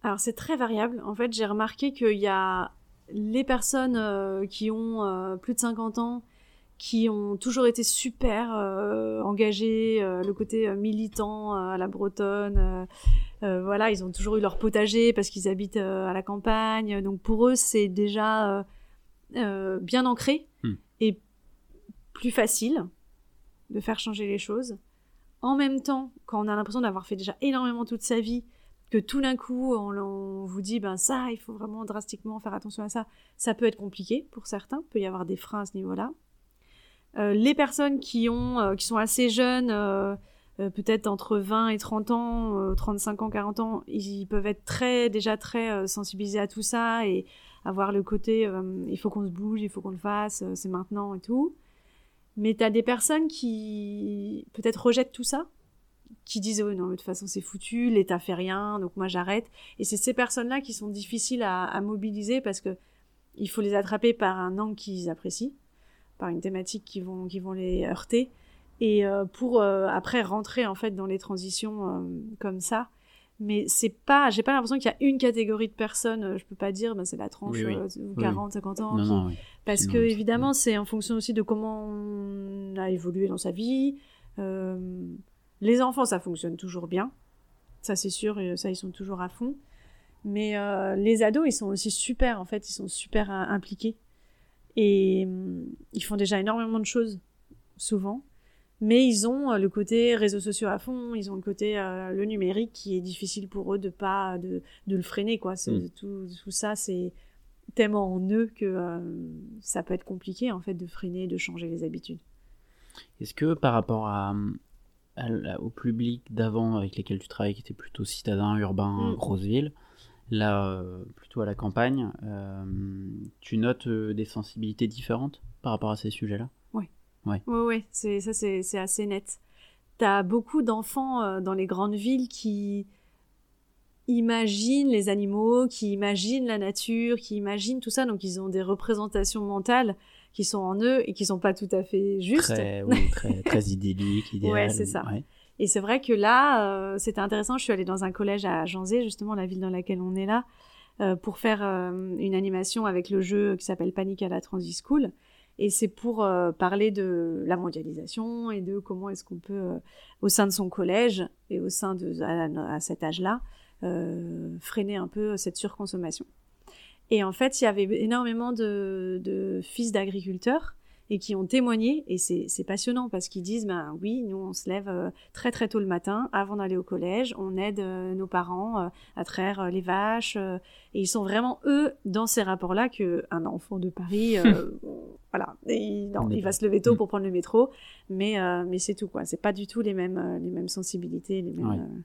Alors c'est très variable. En fait, j'ai remarqué qu'il y a les personnes euh, qui ont euh, plus de 50 ans qui ont toujours été super euh, engagées, le côté militant à la bretonne. voilà, ils ont toujours eu leur potager parce qu'ils habitent à la campagne. Donc pour eux, c'est déjà bien ancré hmm. et plus facile de faire changer les choses. En même temps, quand on a l'impression d'avoir fait déjà énormément toute sa vie, que tout d'un coup on, vous dit ben ça, il faut vraiment drastiquement faire attention à ça, ça peut être compliqué pour certains, peut y avoir des freins à ce niveau-là. Euh, les personnes qui ont, euh, qui sont assez jeunes, euh, peut-être entre 20 et 30 ans, 35 ans, 40 ans, ils, peuvent être très, déjà très sensibilisés à tout ça et avoir le côté il faut qu'on se bouge, il faut qu'on le fasse, c'est maintenant et tout. Mais t'as des personnes qui peut-être rejettent tout ça, qui disent oh non mais de toute façon c'est foutu, l'État fait rien, donc moi j'arrête. Et c'est ces personnes-là qui sont difficiles à, mobiliser parce que il faut les attraper par un angle qu'ils apprécient, par une thématique qui vont qui vont les heurter, et euh, pour euh, après rentrer en fait dans les transitions euh, comme ça. Mais c'est pas j'ai pas l'impression qu'il y a une catégorie de personnes je peux pas dire ben c'est la tranche 40 50 euh, ans parce que évidemment c'est en fonction aussi de comment on a évolué dans sa vie. Euh, les enfants ça fonctionne toujours bien. Ça c'est sûr et ça ils sont toujours à fond. Mais les ados ils sont aussi super en fait. Ils sont super impliqués. Et ils font déjà énormément de choses souvent. Mais ils ont euh, le côté réseaux sociaux à fond, ils ont le côté euh, le numérique qui est difficile pour eux de pas de, de le freiner quoi. Mm. Tout, tout, ça c'est tellement en eux que euh, ça peut être compliqué en fait de freiner, de changer les habitudes. Est-ce que par rapport à, au public d'avant avec lesquels tu travailles, qui était plutôt citadin, urbain, mm. grosse ville, là plutôt à la campagne, tu notes des sensibilités différentes par rapport à ces sujets-là? Ouais. Ouais, c'est ça, c'est assez net. T'as beaucoup d'enfants euh, dans les grandes villes qui imaginent les animaux, qui imaginent la nature, qui imaginent tout ça, donc ils ont des représentations mentales qui sont en eux et qui sont pas tout à fait justes. Très, oui, très, très idyllique, idéal. Ouais, c'est ça. Et c'est vrai que là, euh, c'était intéressant. Je suis allée dans un collège à Janzé, justement la ville dans laquelle on est là, euh, pour faire euh, une animation avec le jeu qui s'appelle Panic à la Transit School. Et c'est pour parler de la mondialisation et de comment est-ce qu'on peut, au sein de son collège et au sein de à, cet âge-là, freiner un peu cette surconsommation. Et en fait, il y avait énormément de, de fils d'agriculteurs et qui ont témoigné. Et c'est passionnant parce qu'ils disent, ben oui, nous on se lève euh, très très tôt le matin avant d'aller au collège, on aide euh, nos parents euh, à traire les vaches. et ils sont vraiment eux dans ces rapports-là que un enfant de Paris, voilà, il, va se lever tôt mm. pour prendre le métro, mais mais c'est tout quoi. C'est pas du tout les mêmes les mêmes sensibilités, les mêmes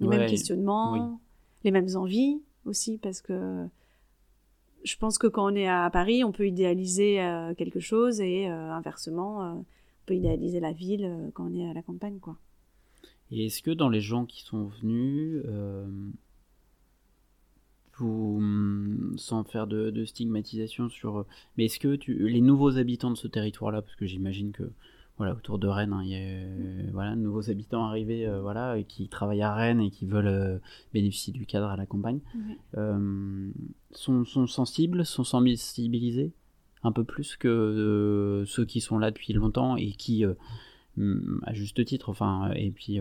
les mêmes questionnements, les mêmes envies aussi parce que je pense que quand on est à Paris, on peut idéaliser euh, quelque chose et euh, inversement, euh, on peut idéaliser la ville quand on est à la campagne, quoi. Et est-ce que dans les gens qui sont venus, vous, hum, sans faire de, stigmatisation sur, mais est-ce que tu, les nouveaux habitants de ce territoire-là, parce que j'imagine que voilà, autour de Rennes, hein, il y a euh, voilà, de nouveaux habitants arrivés euh, voilà, qui travaillent à Rennes et qui veulent euh, bénéficier du cadre à la campagne. sont, sont, sensibles, sont sensibilisés un peu plus que ceux qui sont là depuis longtemps et qui, à juste titre, enfin, et puis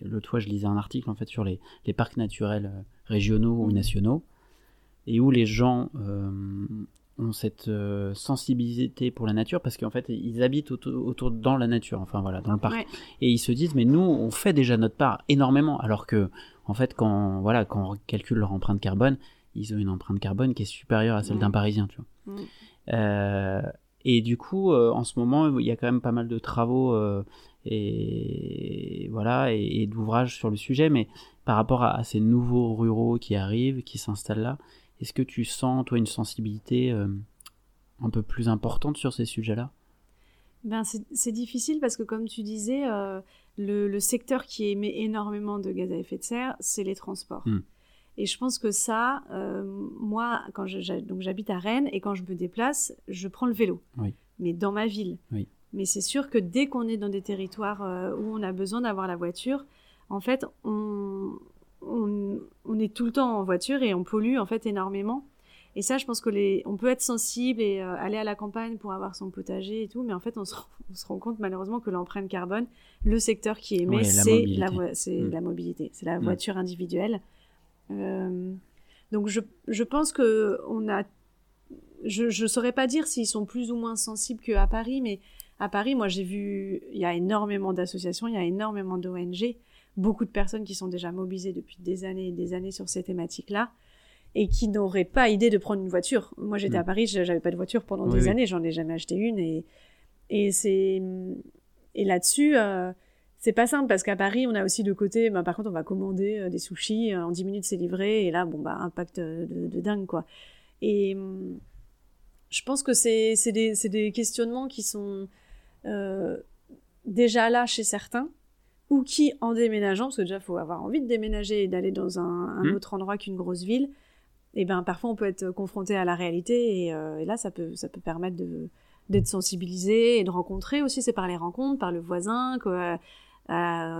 l'autre fois je lisais un article en fait sur les, les parcs naturels régionaux ou nationaux et où les gens ont cette euh, sensibilité pour la nature parce qu'en fait ils habitent autour, dans la nature enfin voilà dans le parc. Et ils se disent mais nous on fait déjà notre part énormément. Alors que en fait quand voilà quand on calcule leur empreinte carbone ils ont une empreinte carbone qui est supérieure à celle d'un parisien tu vois. Euh, et du coup euh, en ce moment il y a quand même pas mal de travaux et voilà et, d'ouvrages sur le sujet. Mais par rapport à ces nouveaux ruraux qui arrivent qui s'installent là est-ce que tu sens, toi, une sensibilité euh, un peu plus importante sur ces sujets-là? Ben, c'est difficile parce que, comme tu disais, euh, le, secteur qui émet énormément de gaz à effet de serre, c'est les transports. Hmm. Et je pense que ça, euh, moi, quand j'habite à Rennes et quand je me déplace, je prends le vélo. Mais dans ma ville. Mais c'est sûr que dès qu'on est dans des territoires où on a besoin d'avoir la voiture, en fait, on, on, est tout le temps en voiture et on pollue en fait énormément. Et ça, je pense que les, on peut être sensible et euh, aller à la campagne pour avoir son potager et tout, mais en fait, on se, rend compte malheureusement que l'empreinte carbone, le secteur qui émet, c'est la, mm. la, mobilité, c'est la mm. voiture individuelle. Euh, donc, je, je, pense que on a, je ne saurais pas dire s'ils sont plus ou moins sensibles qu'à Paris, mais à Paris, moi, j'ai vu, il y a énormément d'associations, il y a énormément d'ONG beaucoup de personnes qui sont déjà mobilisées depuis des années et des années sur ces thématiques-là et qui n'auraient pas idée de prendre une voiture. Moi, j'étais mm. à Paris, j'avais pas de voiture pendant des années, j'en ai jamais acheté une et et c'est et là-dessus euh, c'est pas simple parce qu'à Paris, on a aussi de côté, bah, par contre, on va commander euh, des sushis, euh, en 10 minutes c'est livré, et là, bon, bah, impact de, de dingue, quoi. Et je pense que c'est des, des questionnements qui sont déjà là chez certains, ou qui, en déménageant, parce que déjà, il faut avoir envie de déménager et d'aller dans un, mmh. autre endroit qu'une grosse ville, et ben parfois on peut être confronté à la réalité, et, euh, là, ça peut, ça peut permettre de d'être sensibilisé et de rencontrer aussi, c'est par les rencontres, par le voisin, que, euh,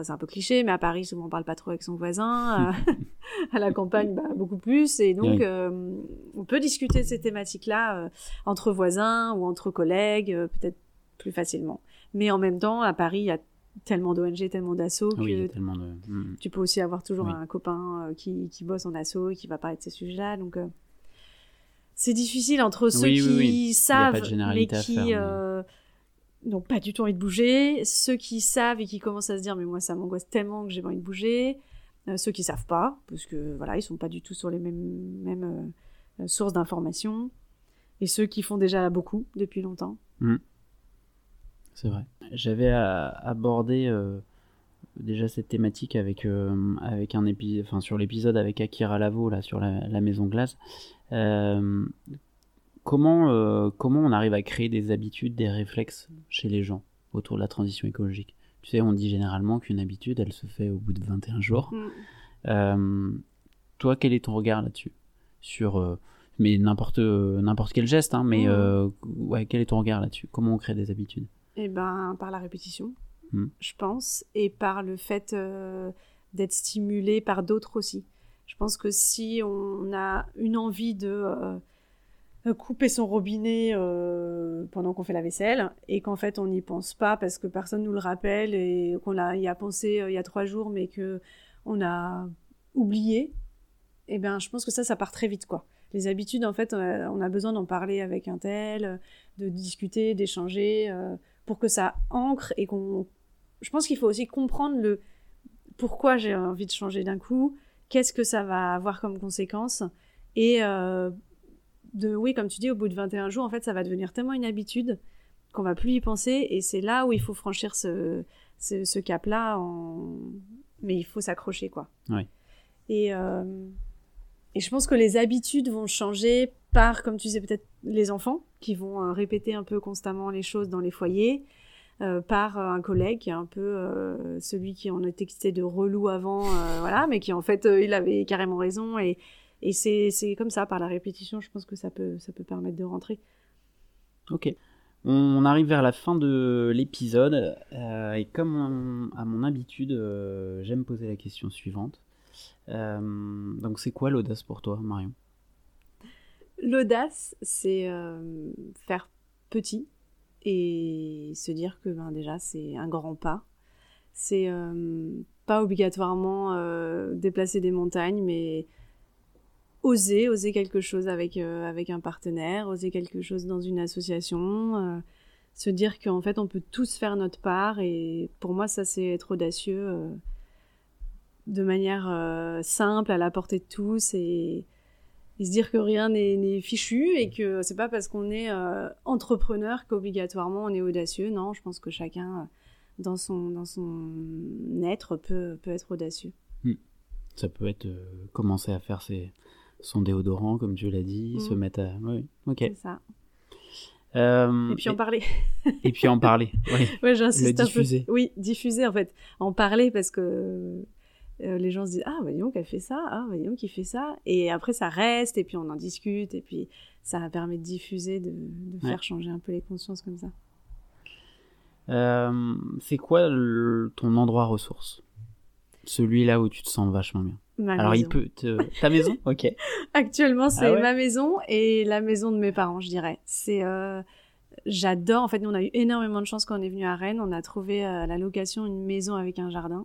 c'est un peu cliché, mais à Paris, souvent on parle pas trop avec son voisin. à la campagne, bah, beaucoup plus. Et donc, euh, on peut discuter de ces thématiques-là entre voisins ou entre collègues, peut-être plus facilement. Mais en même temps, à Paris, il y a tellement d'ONG, tellement d'assauts que tellement de... Hmm. tu peux aussi avoir toujours un copain euh, qui, qui, bosse en asso et qui va parler de ces sujets-là. Donc euh, c'est difficile entre ceux qui savent mais qui euh, n'ont pas du tout envie de bouger, ceux qui savent et qui commencent à se dire mais moi ça m'angoisse tellement que j'ai envie de bouger, ceux qui savent pas parce que voilà ils sont pas du tout sur les mêmes mêmes sources d'informations et ceux qui font déjà beaucoup depuis longtemps. Hmm. C'est vrai. J'avais abordé euh, déjà cette thématique avec, euh, avec un épisode, enfin sur l'épisode avec Akira Lavo là sur la, maison glace. Euh, comment, comment on arrive à créer des habitudes, des réflexes chez les gens autour de la transition écologique? Tu sais, on dit généralement qu'une habitude, elle se fait au bout de 21 jours. Mm. toi, quel est ton regard là-dessus? Sur mais n'importe n'importe quel geste. Hein, mais Mmh. ouais, quel est ton regard là-dessus? Comment on crée des habitudes? Eh ben, par la répétition, Mm. je pense, et par le fait euh, d'être stimulé par d'autres aussi. Je pense que si on a une envie de euh, couper son robinet euh, pendant qu'on fait la vaisselle, et qu'en fait on n'y pense pas parce que personne nous le rappelle et qu'on a, y a pensé il y a trois jours, mais que on a oublié, eh ben, je pense que ça, ça part très vite, quoi. Les habitudes, en fait, on a besoin d'en parler avec un tel, de discuter, d'échanger, euh, pour que ça ancre et qu'on. Je pense qu'il faut aussi comprendre le pourquoi j'ai envie de changer d'un coup, qu'est-ce que ça va avoir comme conséquence, et euh, de, oui, comme tu dis, au bout de 21 jours, en fait, ça va devenir tellement une habitude qu'on va plus y penser, et c'est là où il faut franchir ce, ce, ce cap-là, en... mais il faut s'accrocher, quoi. Et, euh, et je pense que les habitudes vont changer par, comme tu disais, peut-être les enfants qui vont euh, répéter un peu constamment les choses dans les foyers, euh, par euh, un collègue un peu celui qui en était excité de relou avant, voilà, mais qui en fait, il avait carrément raison. Et, et c'est comme ça, par la répétition, je pense que ça peut, ça peut permettre de rentrer. Ok. On arrive vers la fin de l'épisode et comme à mon habitude, j'aime poser la question suivante. Donc c'est quoi l'audace pour toi, Marion? L'audace, c'est euh, faire petit et se dire que ben, déjà c'est un grand pas. C'est euh, pas obligatoirement euh, déplacer des montagnes, mais oser, oser quelque chose avec, avec un partenaire, oser quelque chose dans une association, se dire qu'en fait on peut tous faire notre part et pour moi ça c'est être audacieux de manière simple, à la portée de tous et, et se dire que rien n'est fichu et que c'est pas parce qu'on est euh, entrepreneur qu'obligatoirement on est audacieux. Non, je pense que chacun, euh, dans son, dans son être, peut, peut être audacieux. Ça peut être euh, commencer à faire ses, son déodorant, comme tu l'as dit, se mettre à... Oui, ok. C'est ça. Euh, Et puis en parler. et puis en parler. oui. ouais, j'insiste un diffuser. peu. Oui, diffuser en fait. En parler parce que euh, les gens se disent Ah, voyons qu'elle fait ça, ah, voyons qu'il fait ça. Et après, ça reste, et puis on en discute, et puis ça permet de diffuser, de, de Ouais. faire changer un peu les consciences comme ça. Euh, c'est quoi le- ton endroit ressource? Celui là où tu te sens vachement bien. Ma Alors il maison. peut... te- Ta maison? Ok. Actuellement, c'est Ah ouais? ma maison et la maison de mes parents, je dirais. C'est, euh, j'adore. En fait, nous, on a eu énormément de chance quand on est venu à Rennes. On a trouvé à la location une maison avec un jardin.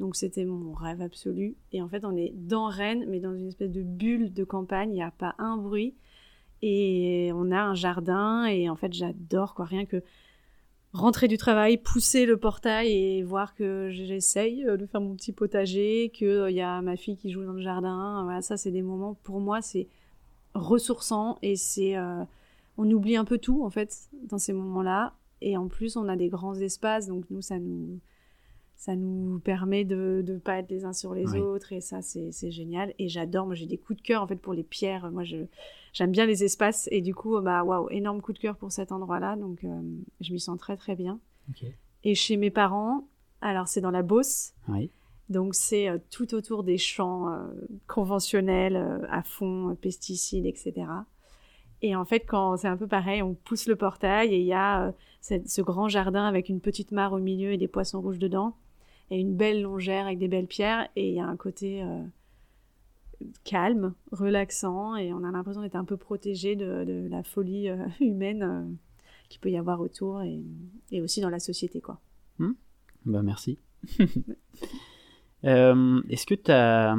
Donc, c'était mon rêve absolu. Et en fait, on est dans Rennes, mais dans une espèce de bulle de campagne. Il n'y a pas un bruit. Et on a un jardin. Et en fait, j'adore, quoi. Rien que rentrer du travail, pousser le portail et voir que j'essaye euh, de faire mon petit potager, qu'il y a ma fille qui joue dans le jardin. Voilà, ça, c'est des moments, pour moi, c'est ressourçant et c'est. euh, on oublie un peu tout, en fait, dans ces moments-là. Et en plus, on a des grands espaces, donc nous, ça nous. Ça nous permet de ne pas être les uns sur les Oui. autres et ça c'est génial. Et j'adore moi j'ai des coups de cœur en fait pour les pierres. Moi je j'aime bien les espaces et du coup bah waouh énorme coup de cœur pour cet endroit là donc euh, je m'y sens très très bien. Et chez mes parents, alors c'est dans la Beauce, Oui. donc c'est euh, tout autour des champs euh, conventionnels, à fond, pesticides, etc. Et en fait, quand c'est un peu pareil, on pousse le portail et il y a euh, ce grand jardin avec une petite mare au milieu et des poissons rouges dedans, et une belle longère avec des belles pierres, et il y a un côté euh, calme, relaxant, et on a l'impression d'être un peu protégé de, de la folie euh, humaine euh, qu'il peut y avoir autour et, et aussi dans la société, quoi. Bah merci. Euh, Est-ce que tu as,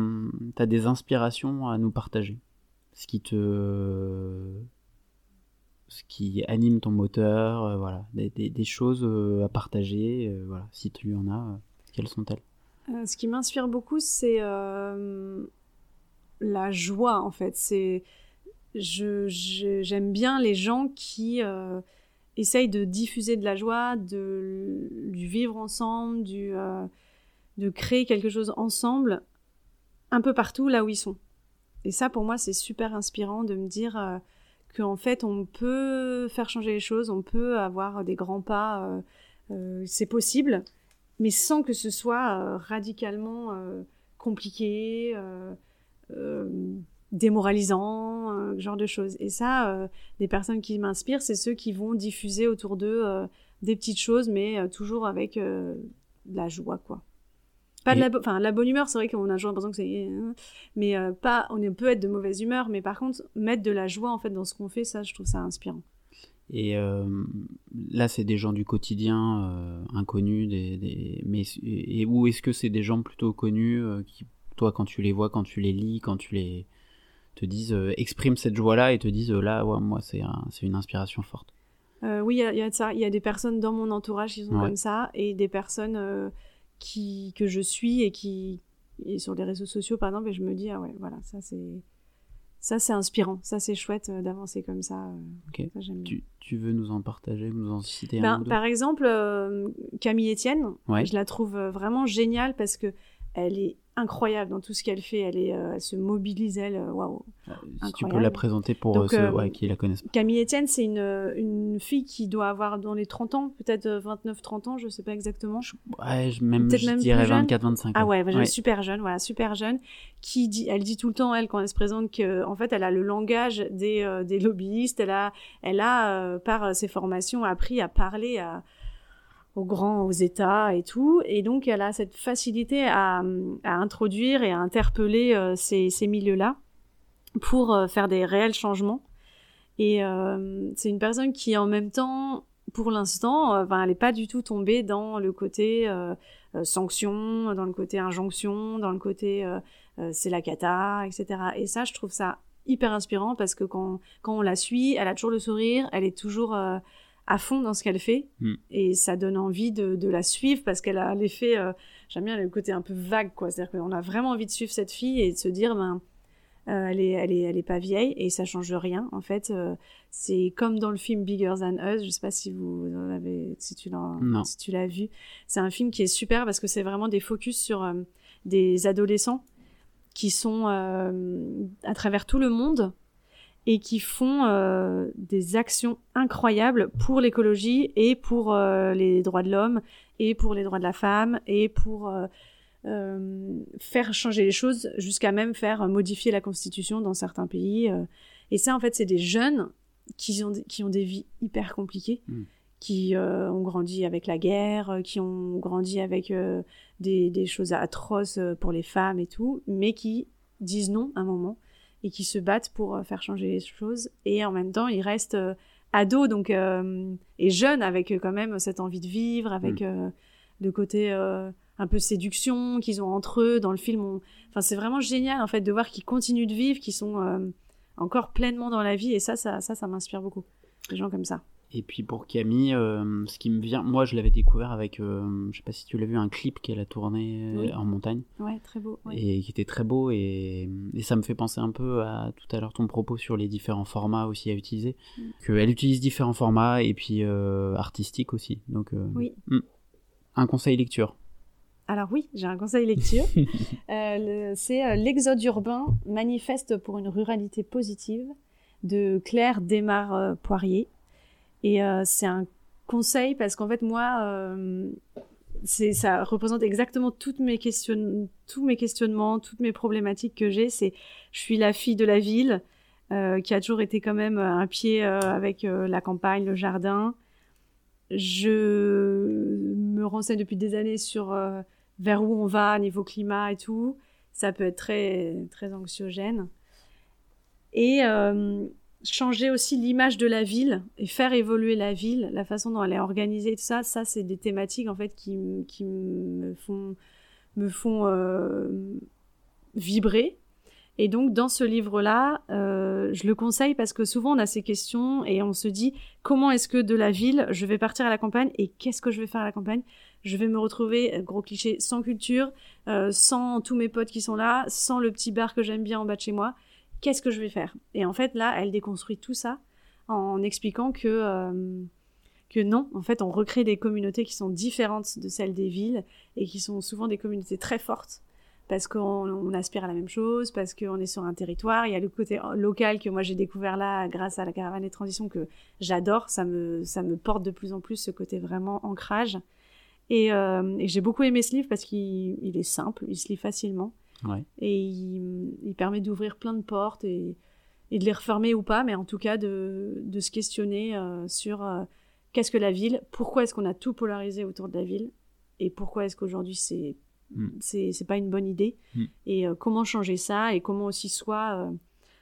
des inspirations à nous partager? Ce qui te... Ce qui anime ton moteur, euh, voilà, des, des- des choses euh, à partager, euh, voilà, si tu en as, quelles sont-elles? Euh, ce qui m'inspire beaucoup, c'est euh, la joie, en fait. C'est, j'aime bien les gens qui euh, essayent de diffuser de la joie, de, du vivre ensemble, de créer quelque chose ensemble, un peu partout là où ils sont. Et ça, pour moi, c'est super inspirant de me dire qu'en fait, on peut faire changer les choses, on peut avoir des grands pas, c'est possible mais sans que ce soit euh, radicalement euh, compliqué, euh, démoralisant, ce genre de choses. Et ça, des personnes qui m'inspirent, c'est ceux qui vont diffuser autour d'eux des petites choses, mais toujours avec de la joie, quoi. Pas de la, enfin, la bonne humeur, c'est vrai qu'on a toujours l'impression que c'est, mais pas, on peut être de mauvaise humeur, mais par contre, mettre de la joie en fait dans ce qu'on fait, ça, je trouve ça inspirant. Et euh, là, c'est des gens du quotidien euh, inconnus, des, des, mais et, ou est-ce que c'est des gens plutôt connus euh, qui, toi, quand tu les vois, quand tu les lis, quand tu les te disent, expriment cette joie-là et te disent, là, ouais, moi, c'est c'est une inspiration forte? oui, il y, a de ça. Il y a des personnes dans mon entourage qui sont comme ça et des personnes qui que je suis et qui et sur les réseaux sociaux, par exemple, et je me dis, ah ouais, voilà, ça c'est ça c'est inspirant, ça c'est chouette euh, d'avancer comme ça. Euh, tu, veux nous en partager, nous en citer ben, un Par exemple, euh, Camille Etienne, je la trouve vraiment géniale parce que elle est incroyable dans tout ce qu'elle fait. Elle, est, euh, elle se mobilise, elle, euh, waouh. si tu peux la présenter pour euh, ceux qui la connaissent Camille Etienne, c'est une, une fille qui doit avoir dans les 30 ans, peut-être 29-30 ans, je sais pas exactement. ouais, même, je même dirais 24-25 ans. Ah ouais, super jeune, voilà, super jeune. Qui dit, elle dit tout le temps, elle, quand elle se présente, qu'en en fait, elle a le langage des, des lobbyistes. Elle a, elle a par ses formations, appris à parler à aux grands, aux États et tout. Et donc, elle a cette facilité à, introduire et à interpeller euh, ces, milieux-là pour euh, faire des réels changements. Et euh, c'est une personne qui, en même temps, pour l'instant, euh, elle n'est pas du tout tombée dans le côté sanction, dans le côté injonction, dans le côté c'est la cata, etc. Et ça, je trouve ça hyper inspirant parce que quand, quand on la suit, elle a toujours le sourire, elle est toujours à fond dans ce qu'elle fait mm. et ça donne envie de, de la suivre parce qu'elle a l'effet euh, j'aime bien le côté un peu vague quoi. C'est à dire qu'on a vraiment envie de suivre cette fille et de se dire ben euh, elle est elle est elle est pas vieille et ça change rien en fait. Euh, c'est comme dans le film Bigger Than Us je sais pas si vous avez si tu l'as si tu l'as vu. C'est un film qui est super parce que c'est vraiment des focus sur des adolescents qui sont à travers tout le monde et qui font euh, des actions incroyables pour l'écologie et pour euh, les droits de l'homme et pour les droits de la femme et pour euh, faire changer les choses jusqu'à même faire modifier la constitution dans certains pays. Et ça, en fait, c'est des jeunes qui ont, qui ont des vies hyper compliquées, hmm. qui ont grandi avec la guerre, qui ont grandi avec des, des choses atroces pour les femmes et tout, mais qui disent non à un moment et qui se battent pour euh, faire changer les choses. Et en même temps, ils restent euh, ados donc, euh, et jeunes avec quand même cette envie de vivre, avec mm. le côté un peu séduction qu'ils ont entre eux dans le film. Enfin, c'est vraiment génial en fait de voir qu'ils continuent de vivre, qu'ils sont encore pleinement dans la vie et ça, ça, ça, ça m'inspire beaucoup. Des gens comme ça. Et puis pour Camille, euh, ce qui me vient, moi je l'avais découvert avec, euh, je sais pas si tu l'as vu, un clip qu'elle a tourné euh, en montagne. Ouais, très beau. Et qui était très beau et, et, ça me fait penser un peu à tout à l'heure ton propos sur les différents formats aussi à utiliser. Mm. Qu'elle utilise différents formats et puis artistiques aussi. Donc, oui. Mm. Un conseil lecture. Alors oui, j'ai un conseil lecture. c'est L'Exode urbain, manifeste pour une ruralité positive de Claire Desmar Poirier. Et euh, c'est un conseil parce qu'en fait, moi, euh, ça représente exactement toutes mes questions, tous mes questionnements, toutes mes problématiques que j'ai. C'est, je suis la fille de la ville euh, qui a toujours été quand même un pied avec la campagne, le jardin. Je me renseigne depuis des années sur vers où on va niveau climat et tout. Ça peut être très très anxiogène. Et changer aussi l'image de la ville et faire évoluer la ville, la façon dont elle est organisée, tout ça, ça c'est des thématiques en fait qui, qui me font me font euh, vibrer. Et donc dans ce livre-là, euh, je le conseille parce que souvent on a ces questions et on se dit comment est-ce que de la ville je vais partir à la campagne et qu'est-ce que je vais faire à la campagne? Je vais me retrouver gros cliché sans culture, euh, sans tous mes potes qui sont là, sans le petit bar que j'aime bien en bas de chez moi qu'est-ce que je vais faire? Et en fait, là, elle déconstruit tout ça en expliquant que, euh, que non, en fait, on recrée des communautés qui sont différentes de celles des villes et qui sont souvent des communautés très fortes parce qu'on aspire à la même chose, parce qu'on est sur un territoire. Il y a le côté local que moi j'ai découvert là grâce à la caravane des transitions que j'adore. Ça me, ça me porte de plus en plus ce côté vraiment ancrage. Et, euh, et j'ai beaucoup aimé ce livre parce qu'il est simple, il se lit facilement. Et il, permet d'ouvrir plein de portes et, de les refermer ou pas, mais en tout cas de, se questionner euh, sur euh, qu'est-ce que la ville, pourquoi est-ce qu'on a tout polarisé autour de la ville et pourquoi est-ce qu'aujourd'hui c'est mm. c'est pas une bonne idée mm. et euh, comment changer ça et comment aussi soit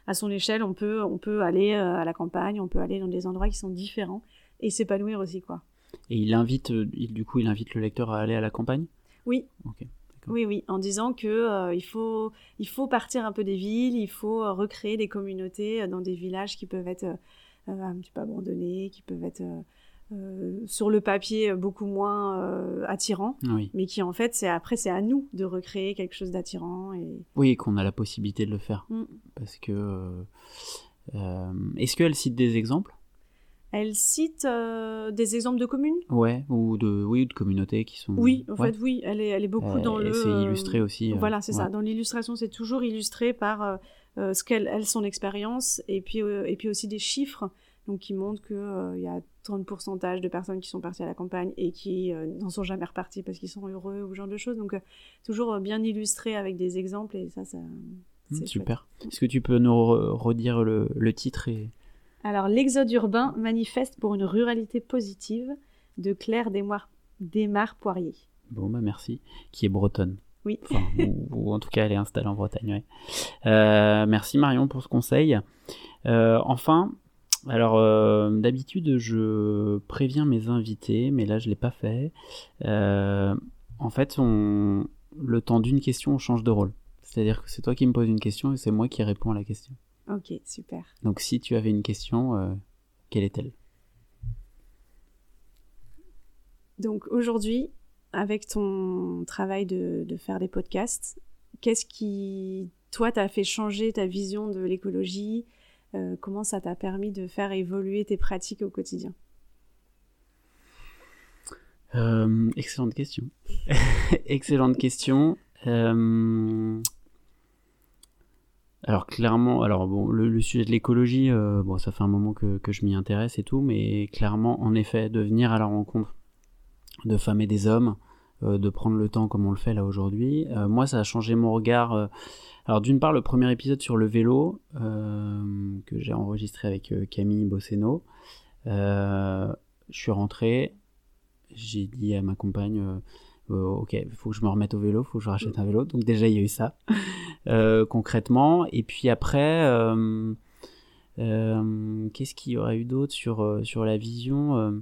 à son échelle on peut on peut aller à la campagne, on peut aller dans des endroits qui sont différents et s'épanouir aussi quoi. Et il invite du coup il invite le lecteur à aller à la campagne? Oui. Oui, oui, en disant que euh, il, faut, il faut partir un peu des villes, il faut euh, recréer des communautés euh, dans des villages qui peuvent être un petit peu abandonnés, qui peuvent être sur le papier beaucoup moins attirants, mais qui en fait, c'est après, c'est à nous de recréer quelque chose d'attirant. Et... Oui, qu'on a la possibilité de le faire. Mm. Parce que. Est-ce qu'elle cite des exemples? Elle cite euh, des exemples de communes? Ouais, ou de, oui, de communautés qui sont. Oui, en fait, oui, elle est, elle est beaucoup dans le. c'est illustré aussi. Euh, voilà, c'est ça. Dans l'illustration, c'est toujours illustré par euh, ce qu'elle, elle, son expérience, et puis, et puis aussi des chiffres donc qui montrent qu'il y a 30% de personnes qui sont parties à la campagne et qui n'en sont jamais reparties parce qu'ils sont heureux ou ce genre de choses. Donc, toujours bien illustré avec des exemples, et ça, ça. Mmh, super. Est-ce que tu peux nous redire le, le titre et alors, l'exode urbain manifeste pour une ruralité positive de Claire Desmar Poirier. Bon, bah merci. Qui est bretonne. Oui. ou, en tout cas, elle est installée en Bretagne. Euh, merci Marion pour ce conseil. Euh, enfin, alors euh, d'habitude, je préviens mes invités, mais là, je ne l'ai pas fait. en fait, on... le temps d'une question, on change de rôle. C'est-à-dire que c'est toi qui me poses une question et c'est moi qui réponds à la question. Ok, super. Donc si tu avais une question, euh, quelle est-elle? Donc aujourd'hui, avec ton travail de, faire des podcasts, qu'est-ce qui, toi, t'a fait changer ta vision de l'écologie? Euh, Comment ça t'a permis de faire évoluer tes pratiques au quotidien? Euh, Excellente question. excellente question. Alors clairement, alors bon, le, sujet de l'écologie, euh, bon, ça fait un moment que, je m'y intéresse et tout, mais clairement, en effet, de venir à la rencontre de femmes et des hommes, euh, de prendre le temps comme on le fait là aujourd'hui, euh, moi, ça a changé mon regard. alors d'une part, le premier épisode sur le vélo que j'ai enregistré avec Camille Bosseno, je suis rentré, j'ai dit à ma compagne euh, ok, il faut que je me remette au vélo, il faut que je rachète un vélo. Donc déjà, il y a eu ça, euh, concrètement. Et puis après, euh, qu'est-ce qu'il y aurait eu d'autre sur, sur la vision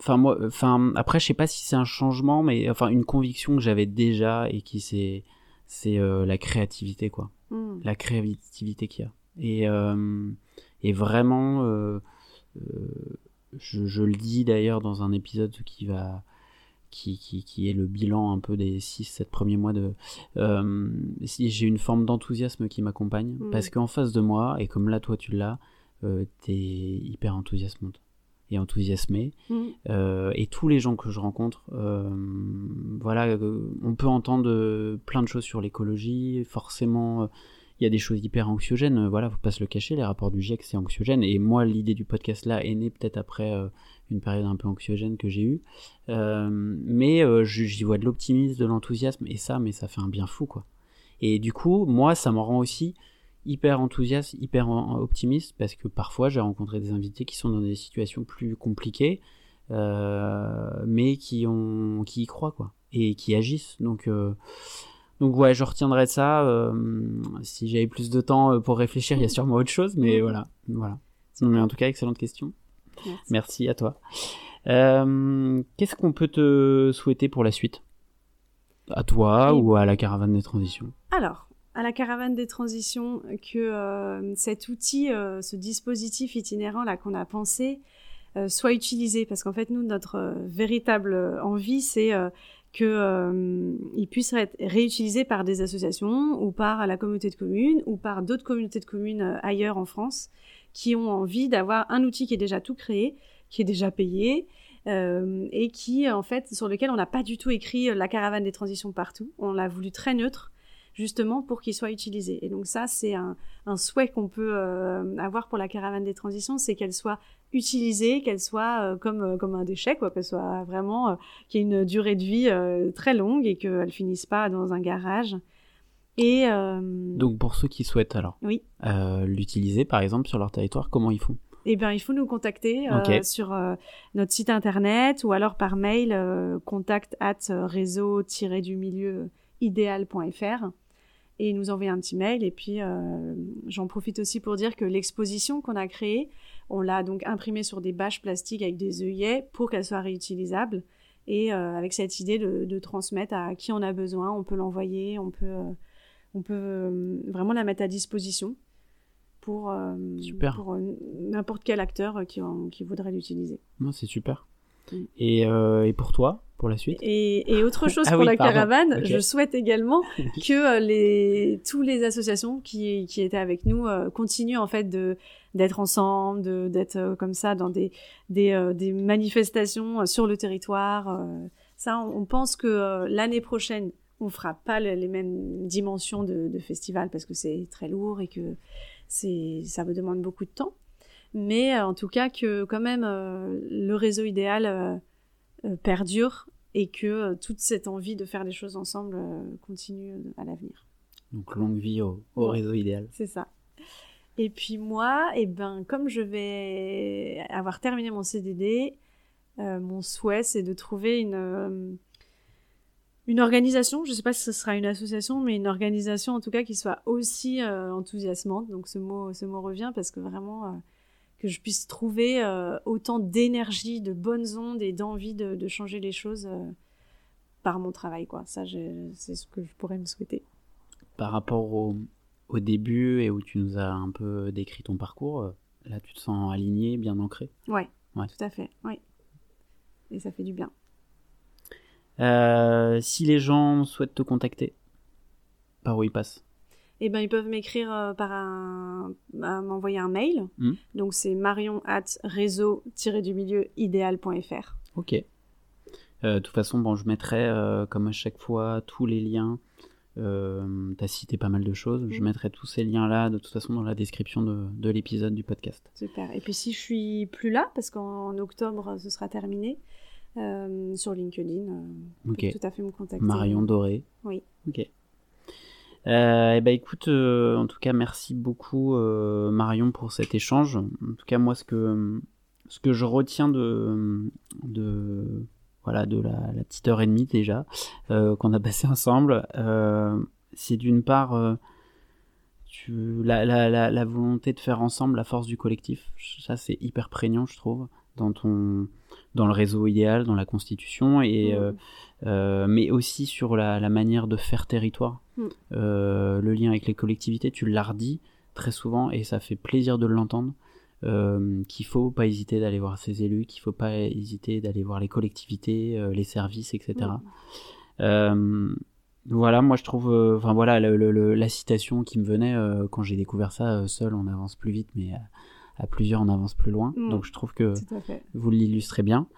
Enfin, moi, enfin, après, je sais pas si c'est un changement, mais enfin, une conviction que j'avais déjà et qui c'est, c'est la créativité, quoi. Hmm. La créativité qu'il y a. Et, et vraiment, je, je, le dis d'ailleurs dans un épisode qui va, qui, qui, qui, est le bilan un peu des 6-7 premiers mois de... Euh, j'ai une forme d'enthousiasme qui m'accompagne, mm. parce qu'en face de moi, et comme là toi tu l'as, euh, t'es hyper enthousiasmante et enthousiasmé. Mm. Euh, et tous les gens que je rencontre, euh, voilà, on peut entendre plein de choses sur l'écologie, forcément il y a des choses hyper anxiogènes, voilà, faut pas se le cacher, les rapports du GIEC c'est anxiogène, et moi l'idée du podcast là est née peut-être après une période un peu anxiogène que j'ai eue. Euh, mais euh, j'y vois de l'optimisme, de l'enthousiasme, et ça, mais ça fait un bien fou, quoi. Et du coup, moi, ça me rend aussi hyper enthousiaste, hyper optimiste, parce que parfois, j'ai rencontré des invités qui sont dans des situations plus compliquées, euh, mais qui, qui y croient, quoi, et qui agissent. Donc, donc ouais, je retiendrai de ça. si j'avais plus de temps pour réfléchir, il y a sûrement autre chose, mais voilà. voilà. Mais en tout cas, excellente question. Merci, à toi. Euh, qu'est-ce qu'on peut te souhaiter pour la suite? À toi ou à la caravane des transitions? Alors, à la caravane des transitions, que euh, cet outil, euh, ce dispositif itinérant là qu'on a pensé, soit utilisé. Parce qu'en fait, nous, notre véritable envie, c'est qu'il puisse être réutilisé par des associations ou par la communauté de communes ou par d'autres communautés de communes ailleurs en France qui ont envie d'avoir un outil qui est déjà tout créé, qui est déjà payé, euh, et qui, en fait, sur lequel on n'a pas du tout écrit la caravane des transitions partout. On l'a voulu très neutre, justement pour qu'il soit utilisé. Et donc ça, c'est un, souhait qu'on peut euh, avoir pour la caravane des transitions, c'est qu'elle soit utilisée, qu'elle soit euh, comme comme un déchet, quoi, qu'elle soit vraiment qu'il y ait une durée de vie très longue et qu'elle finisse pas dans un garage. Et donc pour ceux qui souhaitent alors oui. l'utiliser par exemple sur leur territoire, comment ils font? Eh bien, il faut nous contacter sur notre site internet ou alors par mail contact at réseau-du-milieu idéal.fr et nous envoyer un petit mail. Et puis, euh, j'en profite aussi pour dire que l'exposition qu'on a créée, on l'a donc imprimée sur des bâches plastiques avec des œillets pour qu'elle soit réutilisable. Et euh, avec cette idée de, transmettre à qui on a besoin, on peut l'envoyer, on peut, euh, on peut vraiment la mettre à disposition pour, pour n'importe quel acteur qui, qui voudrait l'utiliser. c'est super. Mm. Et, et pour toi, pour la suite. Et, autre chose ah pour la caravane, je souhaite également que euh, les, tous les associations qui, qui étaient avec nous euh, continuent en fait de d'être ensemble, d'être euh, comme ça dans des des, des manifestations sur le territoire. ça, on, pense que l'année prochaine, on fera pas les, mêmes dimensions de, de festival parce que c'est très lourd et que c'est ça me demande beaucoup de temps. Mais en tout cas que quand même le réseau idéal euh, perdure et que euh, toute cette envie de faire les choses ensemble euh, continue à l'avenir. Donc longue vie au, réseau idéal. C'est ça. Et puis moi, et eh ben, comme je vais avoir terminé mon CDD, mon souhait c'est de trouver une, une organisation, je ne sais pas si ce sera une association, mais une organisation en tout cas qui soit aussi enthousiasmante. Donc ce mot, ce mot revient parce que vraiment que je puisse trouver euh, autant d'énergie, de bonnes ondes et d'envie de, changer les choses euh, par mon travail. Quoi. Ça, c'est ce que je pourrais me souhaiter. Par rapport au, au, début et où tu nous as un peu décrit ton parcours, euh, là, tu te sens aligné, bien ancré ouais, ouais, tout à fait. Ouais. Et ça fait du bien. si les gens souhaitent te contacter, par où ils passent? Eh ben, ils peuvent m'écrire euh, par un, m'envoyer un mail. Hmm. Donc c'est marion at réseau-du milieu idéal.fr. Ok. Euh, de toute façon, bon, je mettrai euh, comme à chaque fois tous les liens. Euh, tu as cité pas mal de choses. Je hmm. mettrai tous ces liens-là de toute façon dans la description de, de l'épisode du podcast. Super. Et puis si je suis plus là, parce qu'en octobre ce sera terminé, sur LinkedIn, vous pouvez tout à fait me contacter. Marion Doré. Oui. Ok. Euh, et eh ben écoute, euh, en tout cas merci beaucoup euh, Marion pour cet échange. En tout cas moi ce que ce que je retiens de de voilà de la, petite heure et demie déjà euh, qu'on a passé ensemble, c'est d'une part tu, la, la, la, volonté de faire ensemble la force du collectif. Ça c'est hyper prégnant je trouve dans ton dans le réseau idéal, dans la constitution et. Mais aussi sur la, la manière de faire territoire Mm. Euh, le lien avec les collectivités, tu l'as redit très souvent et ça fait plaisir de l'entendre. Euh, qu'il faut pas hésiter d'aller voir ses élus, qu'il faut pas hésiter d'aller voir les collectivités, euh, les services, etc. Mm. voilà, moi je trouve, enfin voilà, la citation qui me venait quand j'ai découvert ça, seul on avance plus vite, mais à, plusieurs on avance plus loin. Mm. Donc je trouve que vous l'illustrez bien.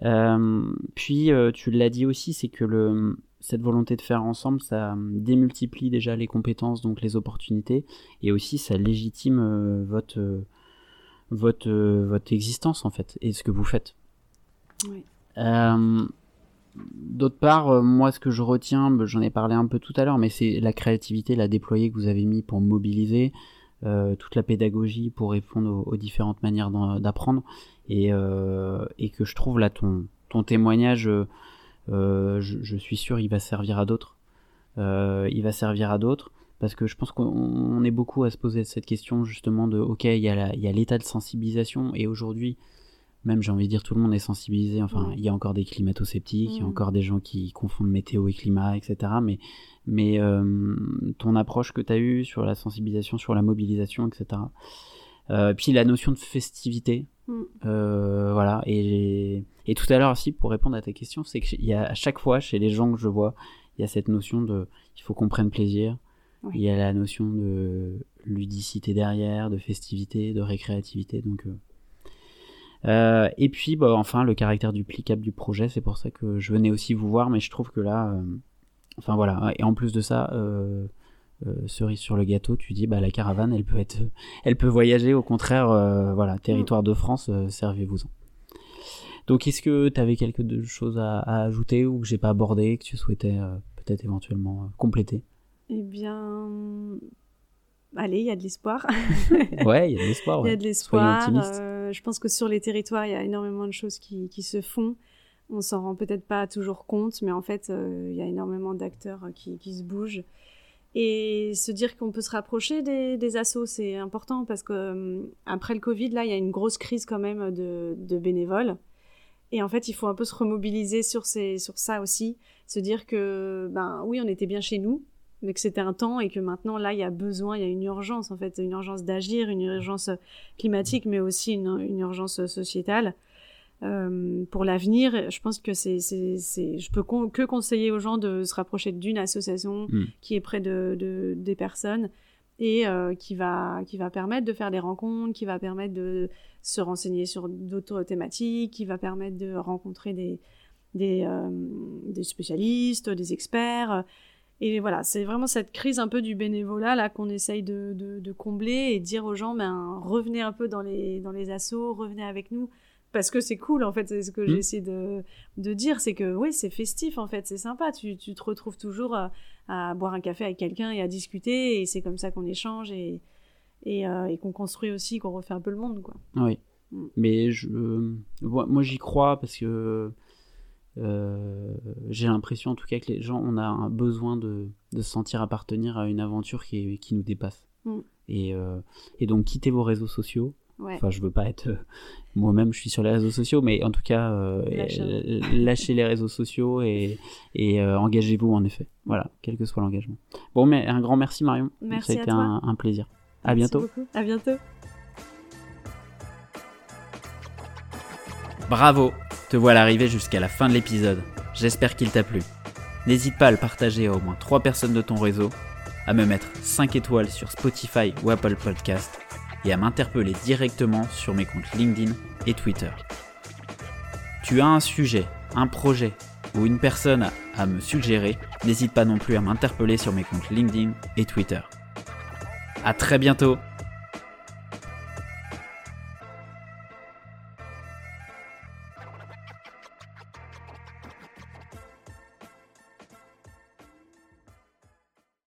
Puis tu l'as dit aussi, c'est que le, cette volonté de faire ensemble, ça démultiplie déjà les compétences, donc les opportunités, et aussi ça légitime euh, votre, euh, votre, euh, votre existence en fait, et ce que vous faites. D'autre part, moi ce que je retiens, bah, j'en ai parlé un peu tout à l'heure, mais c'est la créativité, la déployée que vous avez mis pour mobiliser, toute la pédagogie pour répondre aux, différentes manières d'apprendre, et, et, que je trouve là ton, ton témoignage euh, je, suis sûr il va servir à d'autres. Euh, il va servir à d'autres. Parce que je pense qu'on est beaucoup à se poser cette question justement de ok il y a l'état de sensibilisation. Et aujourd'hui même j'ai envie de dire tout le monde est sensibilisé. Enfin il y a encore des climato-sceptiques il y a mm. encore des gens qui confondent météo et climat etc mais mais euh, ton approche que tu as eue sur la sensibilisation sur la mobilisation etc euh, puis la notion de festivité mm. euh, voilà et et tout à l'heure aussi, pour répondre à ta question, c'est qu'il y a à chaque fois chez les gens que je vois, il y a cette notion de, il faut qu'on prenne plaisir. Il y a la notion de ludicité derrière, de festivité, de récréativité. Donc, euh, euh, et puis, bah, enfin, le caractère duplicable du projet, c'est pour ça que je venais aussi vous voir, mais je trouve que là, enfin voilà. Et en plus de ça, cerise sur le gâteau, tu dis, bah la caravane, elle peut être, elle peut voyager. Au contraire, voilà, territoire de France, servez-vous-en. Donc, est-ce que tu avais quelque chose à, ajouter ou que j'ai pas abordé, que tu souhaitais euh, peut-être éventuellement euh, compléter? Eh bien, allez, il y a de l'espoir. ouais, il y a de l'espoir. Il y a de l'espoir. Euh, je pense que sur les territoires, il y a énormément de choses qui, qui se font. On s'en rend peut-être pas toujours compte, mais en fait, euh, il y a énormément d'acteurs qui, qui, se bougent. Et se dire qu'on peut se rapprocher des, des assos, c'est important parce que euh, après le Covid, là, il y a une grosse crise quand même de, bénévoles. Et en fait, il faut un peu se remobiliser sur, ça aussi, se dire que, ben oui, on était bien chez nous, mais que c'était un temps et que maintenant là il y a besoin, il y a une urgence en fait, une urgence d'agir, une urgence climatique, mais aussi une, une urgence sociétale. Euh, pour l'avenir, je pense que c'est, je peux que conseiller aux gens de se rapprocher d'une association mm. qui est près de, de des personnes et euh, qui va qui va permettre de faire des rencontres, qui va permettre de se renseigner sur d'autres thématiques, qui va permettre de rencontrer des des, euh, des spécialistes, des experts. Et voilà, c'est vraiment cette crise un peu du bénévolat là qu'on essaye de, de, combler et dire aux gens, ben revenez un peu dans les dans les assos, revenez avec nous parce que c'est cool en fait. C'est ce que mmh. j'essaie de, de dire, c'est que oui, c'est festif en fait, c'est sympa. Tu, tu te retrouves toujours à, boire un café avec quelqu'un et à discuter et c'est comme ça qu'on échange et et, euh, et qu'on construit aussi, qu'on refait un peu le monde quoi. Oui. Mmh. Mais je, moi j'y crois parce que euh, j'ai l'impression en tout cas que les gens, on a un besoin de, de se sentir appartenir à une aventure qui, qui nous dépasse. Mm. Et, euh, et, donc quittez vos réseaux sociaux. Enfin, je veux pas être. Euh, moi-même, je suis sur les réseaux sociaux, mais en tout cas, lâchez les réseaux sociaux et, et engagez-vous en effet. Voilà, quel que soit l'engagement. Bon, mais un grand merci Marion. Merci Ça a été Un, un, plaisir. À bientôt. Beaucoup. À bientôt. Bravo te voilà arrivé jusqu'à la fin de l'épisode. J'espère qu'il t'a plu. N'hésite pas à le partager à au moins 3 personnes de ton réseau, à me mettre 5 étoiles sur Spotify ou Apple Podcast et à m'interpeller directement sur mes comptes LinkedIn et Twitter. Tu as un sujet, un projet ou une personne à me suggérer, n'hésite pas non plus à m'interpeller sur mes comptes LinkedIn et Twitter. A très bientôt